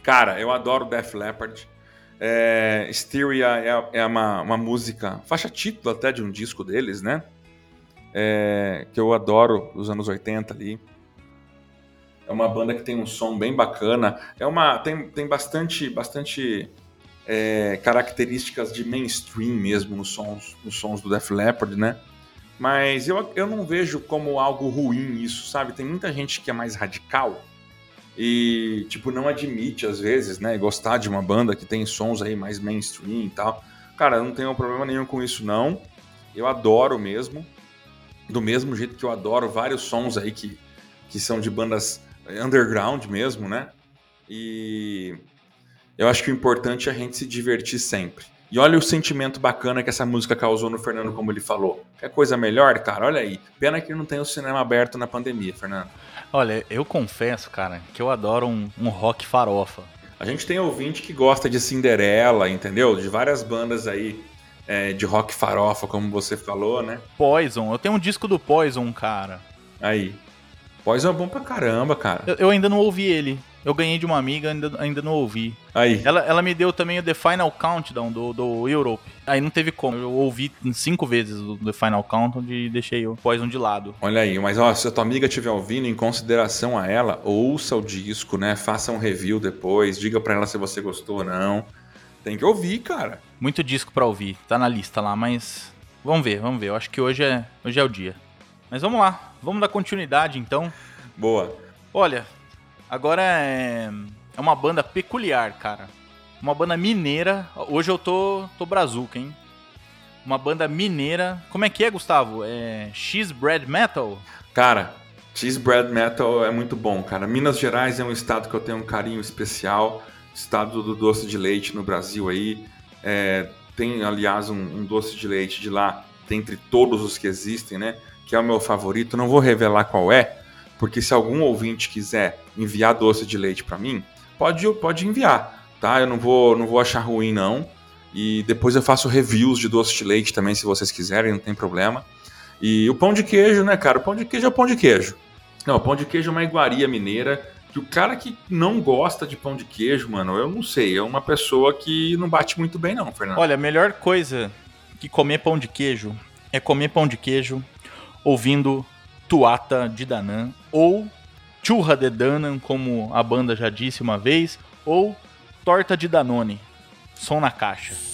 Cara, eu adoro Def Leppard. É, Styria é, é uma, uma, música, faixa título até de um disco deles, né? É, que eu adoro, dos anos 80 ali. É uma banda que tem um som bem bacana. É uma tem, tem bastante bastante é, características de mainstream mesmo nos sons, nos sons do Def Leppard, né? Mas eu, eu não vejo como algo ruim isso, sabe? Tem muita gente que é mais radical e, tipo, não admite às vezes, né, gostar de uma banda que tem sons aí mais mainstream e tal. Cara, eu não tenho problema nenhum com isso, não. Eu adoro mesmo. Do mesmo jeito que eu adoro vários sons aí que, que são de bandas underground mesmo, né? E eu acho que o importante é a gente se divertir sempre. E olha o sentimento bacana que essa música causou no Fernando, como ele falou. Quer coisa melhor, cara? Olha aí. Pena que não tem o cinema aberto na pandemia, Fernando. Olha, eu confesso, cara, que eu adoro um, um rock farofa. A gente tem ouvinte que gosta de Cinderela, entendeu? De várias bandas aí é, de rock farofa, como você falou, né? Poison, eu tenho um disco do Poison, cara. Aí. Poison é bom pra caramba, cara. Eu, eu ainda não ouvi ele. Eu ganhei de uma amiga, ainda, ainda não ouvi. Aí. Ela, ela me deu também o The Final Countdown do, do Europe. Aí não teve como. Eu ouvi cinco vezes o The Final Countdown e deixei o Poison de lado. Olha aí, mas ó, se a tua amiga estiver ouvindo, em consideração a ela, ouça o disco, né? Faça um review depois, diga pra ela se você gostou ou não. Tem que ouvir, cara. Muito disco pra ouvir, tá na lista lá, mas. Vamos ver, vamos ver. Eu acho que hoje é, hoje é o dia. Mas vamos lá, vamos dar continuidade então. Boa. Olha, Agora é, é uma banda peculiar, cara. Uma banda mineira. Hoje eu tô, tô brazuca, hein? Uma banda mineira. Como é que é, Gustavo? É X Bread Metal? Cara, X Bread Metal é muito bom, cara. Minas Gerais é um estado que eu tenho um carinho especial. Estado do doce de leite no Brasil aí. É, tem, aliás, um, um doce de leite de lá, dentre todos os que existem, né? Que é o meu favorito. Não vou revelar qual é, porque se algum ouvinte quiser enviar doce de leite para mim, pode, pode enviar, tá? Eu não vou, não vou achar ruim, não. E depois eu faço reviews de doce de leite também, se vocês quiserem, não tem problema. E o pão de queijo, né, cara? O pão de queijo é o pão de queijo. Não, o pão de queijo é uma iguaria mineira. Que o cara que não gosta de pão de queijo, mano, eu não sei. É uma pessoa que não bate muito bem, não, Fernando. Olha, a melhor coisa que comer pão de queijo é comer pão de queijo ouvindo Tuata de Danã, ou Churra de Danan, como a banda já disse uma vez, ou Torta de Danone, som na caixa.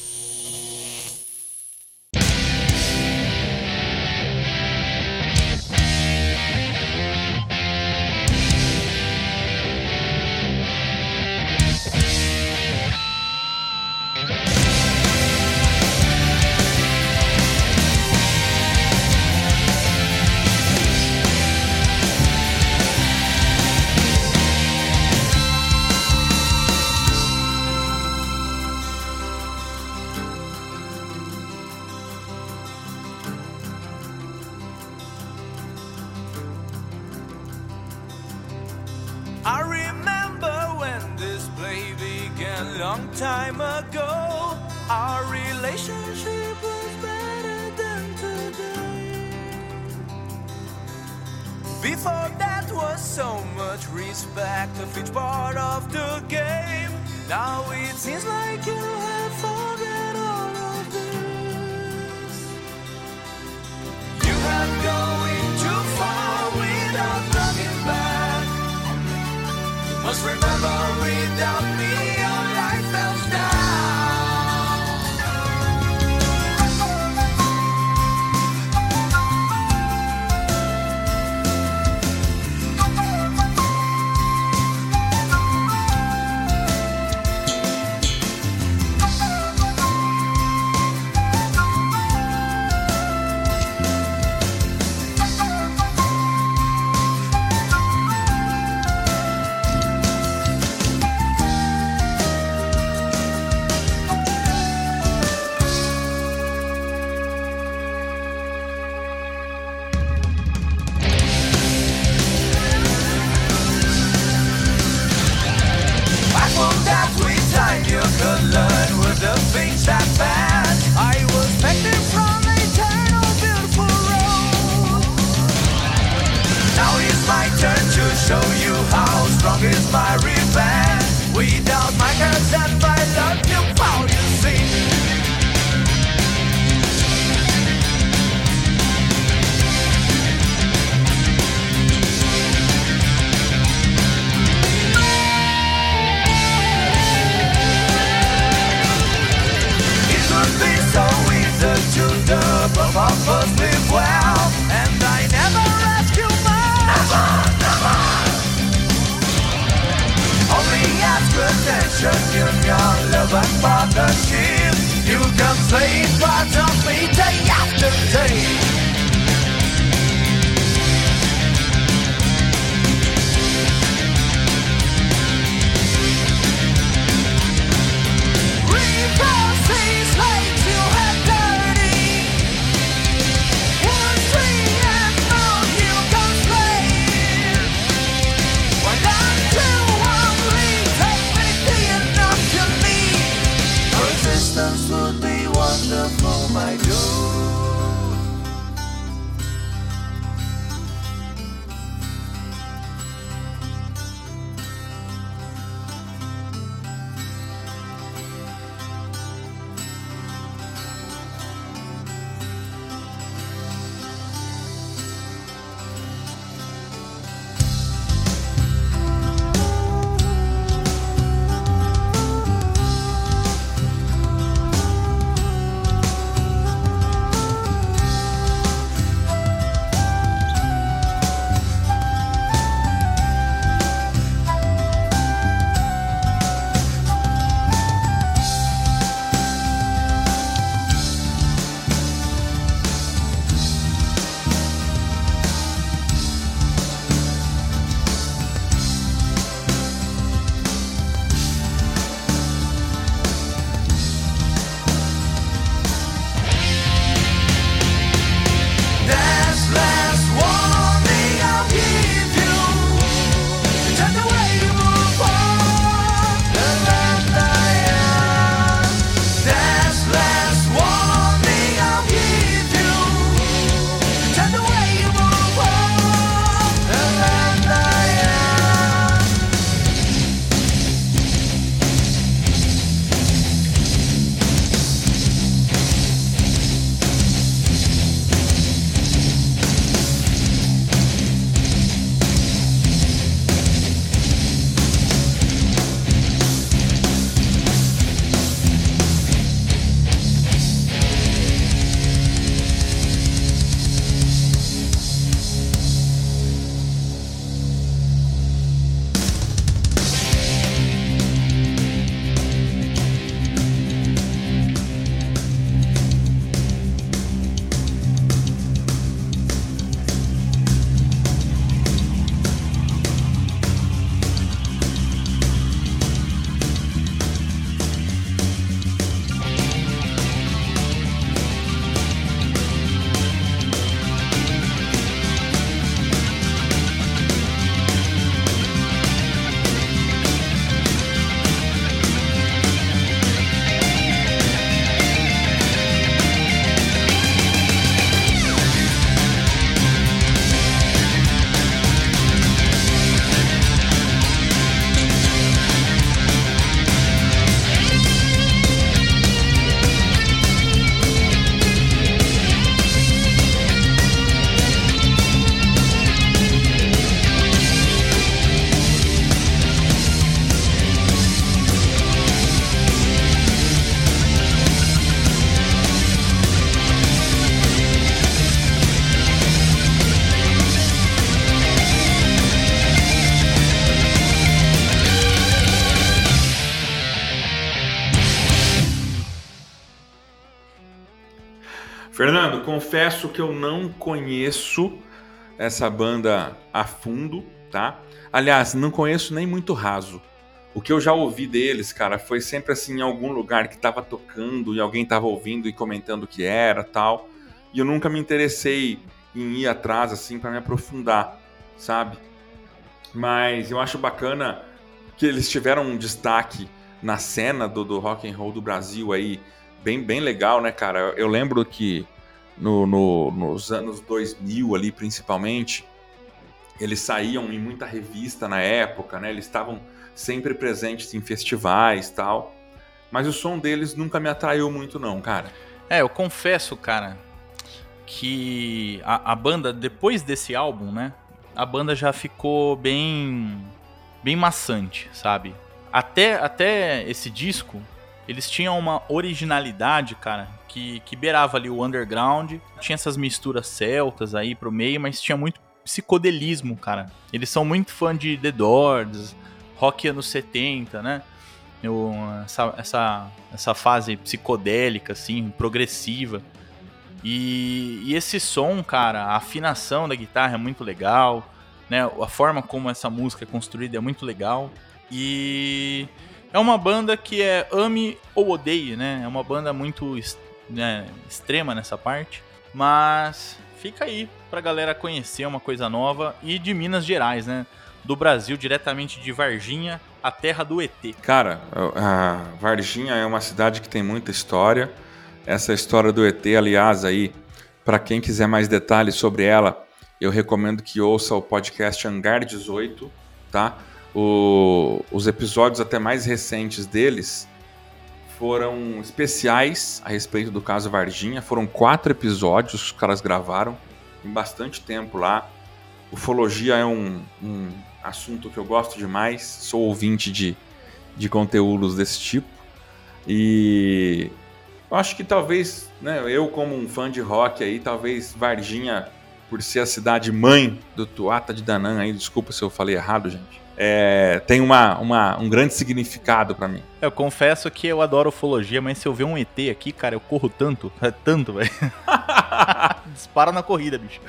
Seems like you have forgot all of this. You have going too far without looking back. You must remember without me your life fell down. Confesso que eu não conheço essa banda a fundo, tá? Aliás, não conheço nem muito raso. O que eu já ouvi deles, cara, foi sempre assim em algum lugar que tava tocando e alguém tava ouvindo e comentando o que era, tal. E eu nunca me interessei em ir atrás assim para me aprofundar, sabe? Mas eu acho bacana que eles tiveram um destaque na cena do, do rock and roll do Brasil aí bem, bem legal, né, cara? Eu lembro que no, no, nos anos 2000 ali, principalmente, Eles saíam em muita revista na época, né? Eles estavam sempre presentes em festivais tal. Mas o som deles nunca me atraiu muito, não, cara. É, eu confesso, cara, que a, a banda, depois desse álbum, né? A banda já ficou bem. bem maçante, sabe? Até, até esse disco, eles tinham uma originalidade, cara, que, que beirava ali o underground. Tinha essas misturas celtas aí pro meio, mas tinha muito psicodelismo, cara. Eles são muito fã de The Doors, rock anos 70, né? Eu, essa, essa, essa fase psicodélica, assim, progressiva. E, e, esse som, cara, a afinação da guitarra é muito legal, né? A forma como essa música é construída é muito legal. E é uma banda que é ame ou odeie, né? É uma banda muito né, extrema nessa parte. Mas fica aí pra galera conhecer uma coisa nova. E de Minas Gerais, né? Do Brasil, diretamente de Varginha, a terra do ET. Cara, Varginha é uma cidade que tem muita história. Essa história do ET, aliás, aí, para quem quiser mais detalhes sobre ela, eu recomendo que ouça o podcast Hangar 18, tá? O, os episódios até mais recentes deles foram especiais a respeito do caso Varginha. Foram quatro episódios que os caras gravaram em bastante tempo lá. Ufologia é um, um assunto que eu gosto demais. Sou ouvinte de, de conteúdos desse tipo. E eu acho que talvez, né, eu como um fã de rock aí, talvez Varginha, por ser a cidade mãe do Tuata de Danã aí, desculpa se eu falei errado, gente é, tem uma, uma, um grande significado para mim. Eu confesso que eu adoro ufologia, mas se eu ver um ET aqui, cara, eu corro tanto, é <laughs> tanto, velho. <laughs> Dispara na corrida, bicho.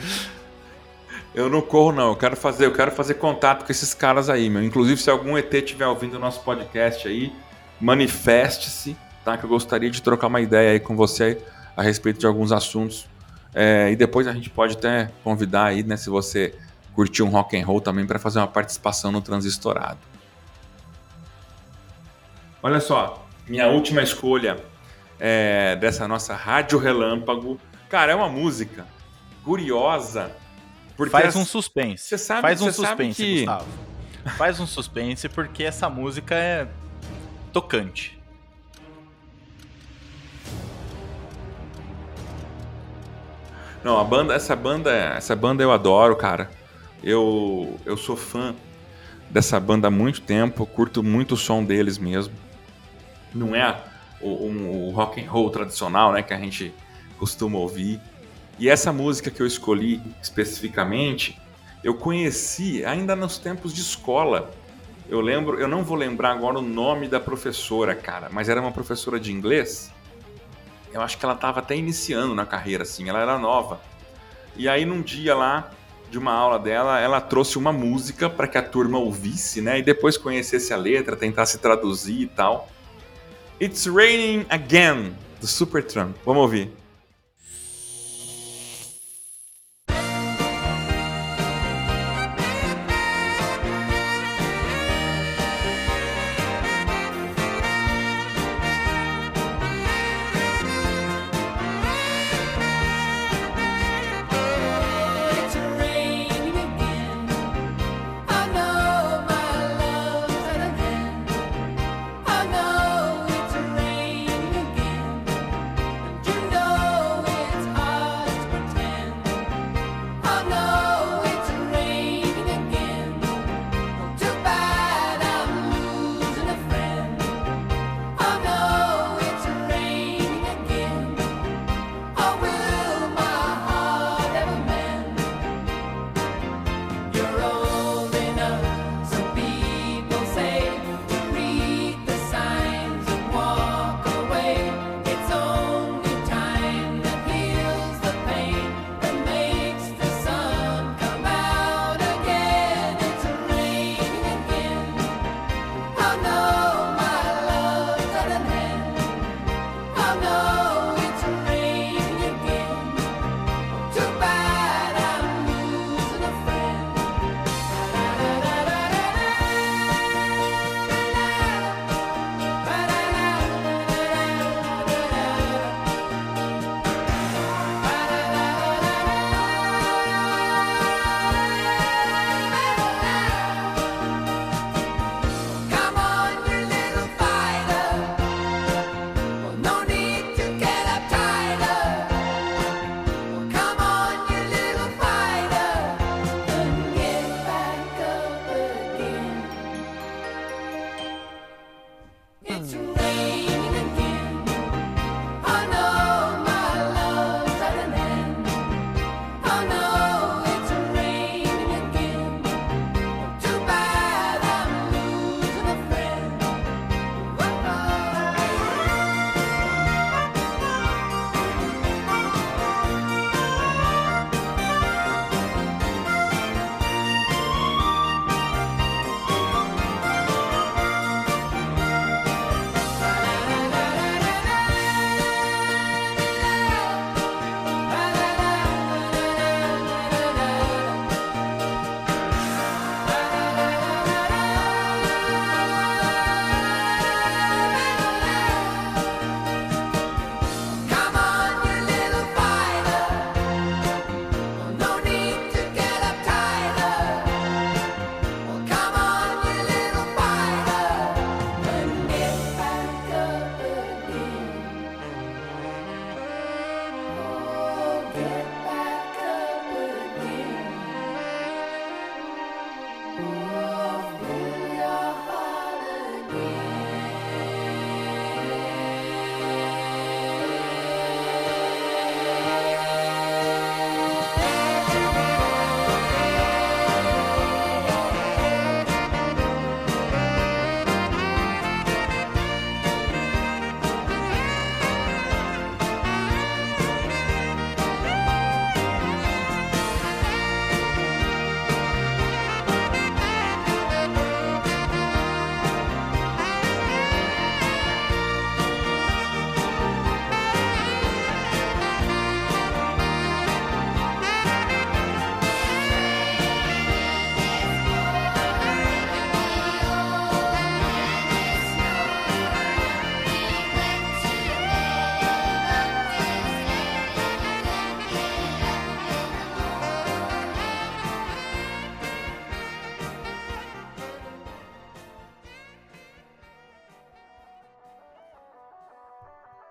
Eu não corro, não. Eu quero fazer, eu quero fazer contato com esses caras aí, meu. Inclusive, se algum ET estiver ouvindo o nosso podcast aí, manifeste-se, tá? Que eu gostaria de trocar uma ideia aí com você a respeito de alguns assuntos. É, e depois a gente pode até convidar aí, né? Se você curtir um rock and roll também para fazer uma participação no Transistorado. Olha só, minha última escolha é dessa nossa Rádio Relâmpago. Cara, é uma música curiosa. Porque Faz um suspense. Você sabe, Faz um suspense, que... Gustavo. Faz um suspense porque essa música é tocante. Não, a banda, essa banda, essa banda eu adoro, cara. Eu, eu sou fã dessa banda há muito tempo, curto muito o som deles mesmo. Não é o, o, o rock and roll tradicional, né, que a gente costuma ouvir. E essa música que eu escolhi especificamente, eu conheci ainda nos tempos de escola. Eu lembro, eu não vou lembrar agora o nome da professora, cara, mas era uma professora de inglês. Eu acho que ela estava até iniciando na carreira, assim, ela era nova. E aí num dia lá, de uma aula dela, ela trouxe uma música para que a turma ouvisse, né? E depois conhecesse a letra, tentasse traduzir e tal. It's Raining Again, do Supertramp. Vamos ouvir.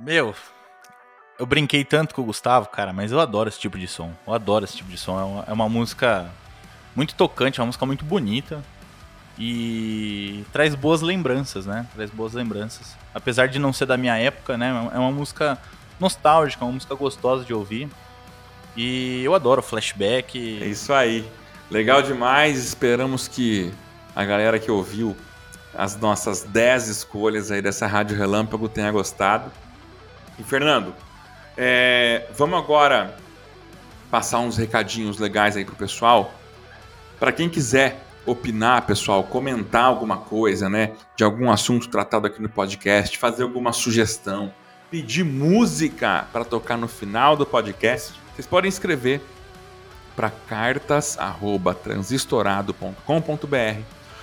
Meu, eu brinquei tanto com o Gustavo, cara, mas eu adoro esse tipo de som. Eu adoro esse tipo de som. É uma, é uma música muito tocante, é uma música muito bonita. E traz boas lembranças, né? Traz boas lembranças. Apesar de não ser da minha época, né? É uma música nostálgica, uma música gostosa de ouvir. E eu adoro flashback. É isso aí. Legal demais. Esperamos que a galera que ouviu as nossas 10 escolhas aí dessa Rádio Relâmpago tenha gostado. E Fernando, é, vamos agora passar uns recadinhos legais aí pro pessoal. Para quem quiser opinar, pessoal, comentar alguma coisa, né, de algum assunto tratado aqui no podcast, fazer alguma sugestão, pedir música para tocar no final do podcast, vocês podem escrever para cartas@transistorado.com.br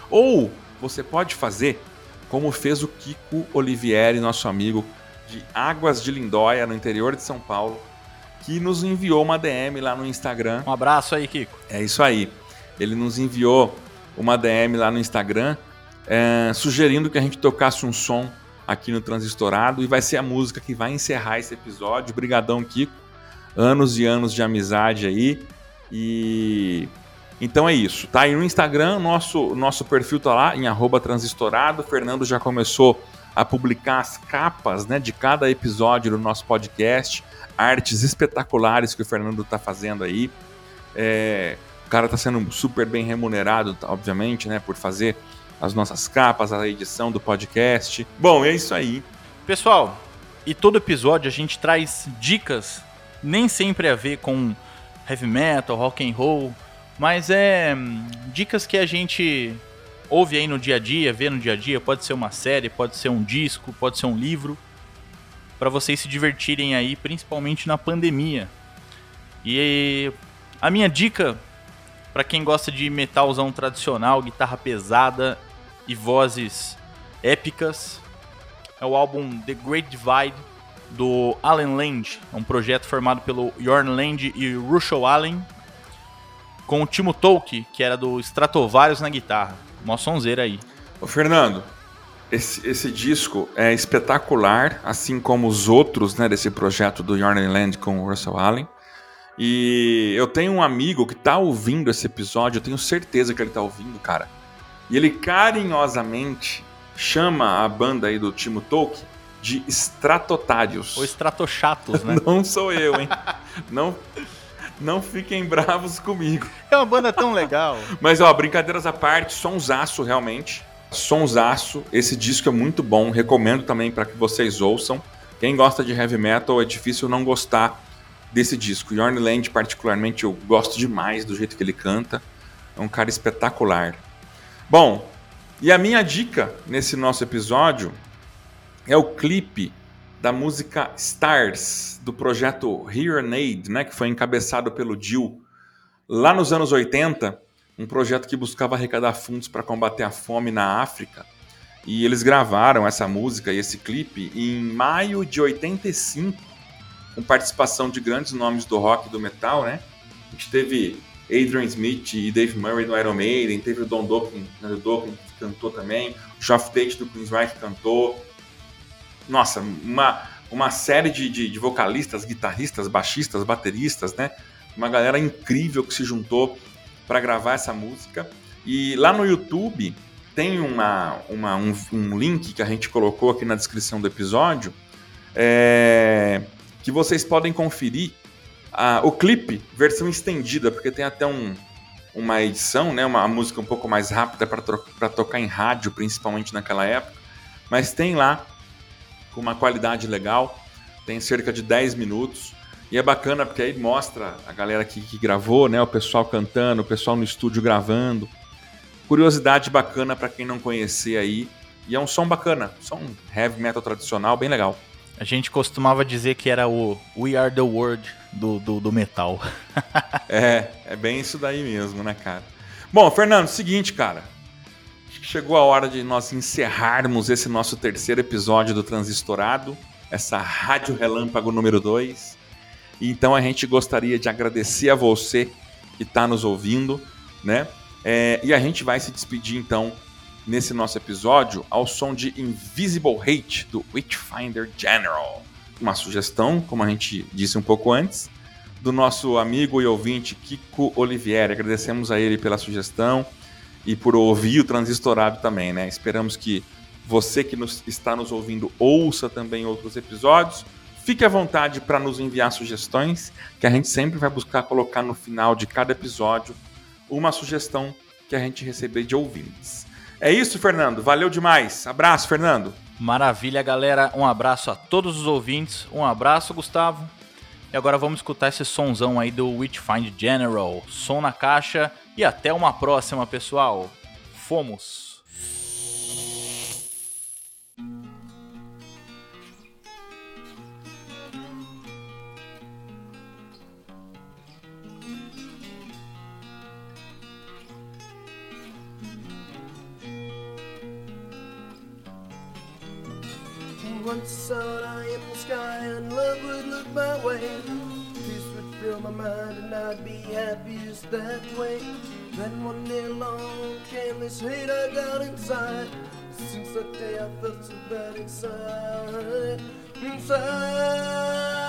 ou você pode fazer como fez o Kiko Olivieri, nosso amigo de Águas de Lindóia, no interior de São Paulo, que nos enviou uma DM lá no Instagram. Um abraço aí, Kiko. É isso aí. Ele nos enviou uma DM lá no Instagram, é, sugerindo que a gente tocasse um som aqui no Transistorado e vai ser a música que vai encerrar esse episódio. Brigadão, Kiko. Anos e anos de amizade aí. E então é isso, tá? E no Instagram, nosso, nosso perfil tá lá em transistorado. O Fernando já começou a publicar as capas né, de cada episódio do nosso podcast, artes espetaculares que o Fernando tá fazendo aí. É, cara tá sendo super bem remunerado, obviamente, né, por fazer as nossas capas, a edição do podcast. Bom, é isso aí. Pessoal, e todo episódio a gente traz dicas, nem sempre a ver com heavy metal, rock and roll, mas é hum, dicas que a gente ouve aí no dia a dia, vê no dia a dia, pode ser uma série, pode ser um disco, pode ser um livro, para vocês se divertirem aí, principalmente na pandemia. E a minha dica para quem gosta de metalzão tradicional, guitarra pesada e vozes épicas, é o álbum The Great Divide do Allen Land, é um projeto formado pelo Jorn Land e Russell Allen, com o Timo Tolkien, que era do Stratovarius na guitarra. Mó sonzeira aí. Ô Fernando, esse, esse, disco é espetacular, assim como os outros né, desse projeto do Jorn Land com o Russell Allen. E eu tenho um amigo que tá ouvindo esse episódio, eu tenho certeza que ele tá ouvindo, cara. E ele carinhosamente chama a banda aí do Timo Tolkien de Stratotários. Ou Stratochatos, né? <laughs> não sou eu, hein? não, não fiquem <laughs> bravos comigo. É uma banda tão legal. <laughs> Mas, ó, brincadeiras à parte, sonsaço realmente. Sonsaço. Esse disco é muito bom, recomendo também para que vocês ouçam. Quem gosta de heavy metal é difícil não gostar desse disco. Jorn Land, particularmente, eu gosto demais do jeito que ele canta. É um cara espetacular. Bom, e a minha dica nesse nosso episódio é o clipe da música Stars, do projeto Aid, né, que foi encabeçado pelo Jill lá nos anos 80, um projeto que buscava arrecadar fundos para combater a fome na África. E eles gravaram essa música e esse clipe em maio de 85 com participação de grandes nomes do rock e do metal, né? A gente teve Adrian Smith e Dave Murray do Iron Maiden, teve o Don Dokken, né, do Dokken que cantou também, o Geoff Tate do Queensryche cantou. Nossa, uma, uma série de, de, de, vocalistas, guitarristas, baixistas, bateristas, né? Uma galera incrível que se juntou para gravar essa música. E lá no YouTube tem uma, uma um, um, link que a gente colocou aqui na descrição do episódio. É, que vocês podem conferir o clipe, versão estendida, porque tem até um, uma edição, né, uma música um pouco mais rápida para tocar em rádio, principalmente naquela época, mas tem lá com uma qualidade legal, tem cerca de 10 minutos. E é bacana porque aí mostra a galera que, que gravou, né, o pessoal cantando, o pessoal no estúdio gravando. Curiosidade bacana para quem não conhecer aí. E é um som bacana, som heavy metal tradicional, bem legal. A gente costumava dizer que era o We Are the World do, do, do metal. <laughs> é, é bem isso daí mesmo, né, cara? Bom, Fernando, seguinte, cara. Chegou a hora de nós encerrarmos esse nosso terceiro episódio do Transistorado, essa Rádio Relâmpago número 2. Então a gente gostaria de agradecer a você que está nos ouvindo, né? É, e a gente vai se despedir então nesse nosso episódio ao som de Invisible Hate do Witchfinder General. uma sugestão, como a gente disse um pouco antes, do nosso amigo e ouvinte Kiko Olivieri. Agradecemos a ele pela sugestão e por ouvir o Transistorado também, né? Esperamos que você que nos, está nos ouvindo ouça também outros episódios. Fique à vontade para nos enviar sugestões, que a gente sempre vai buscar colocar no final de cada episódio uma sugestão que a gente receber de ouvintes. É isso, Fernando. Valeu demais. Abraço, Fernando. Maravilha, galera. Um abraço a todos os ouvintes. Um abraço, Gustavo. E agora vamos escutar esse sonzão aí do Witchfind General. Som na caixa e até uma próxima, pessoal. Fomos! Saw I in the sky and love would look my way. Fill my mind and I'd be happiest that way. Then one day along came this hate I got inside. Since that day I felt so bad inside. Inside.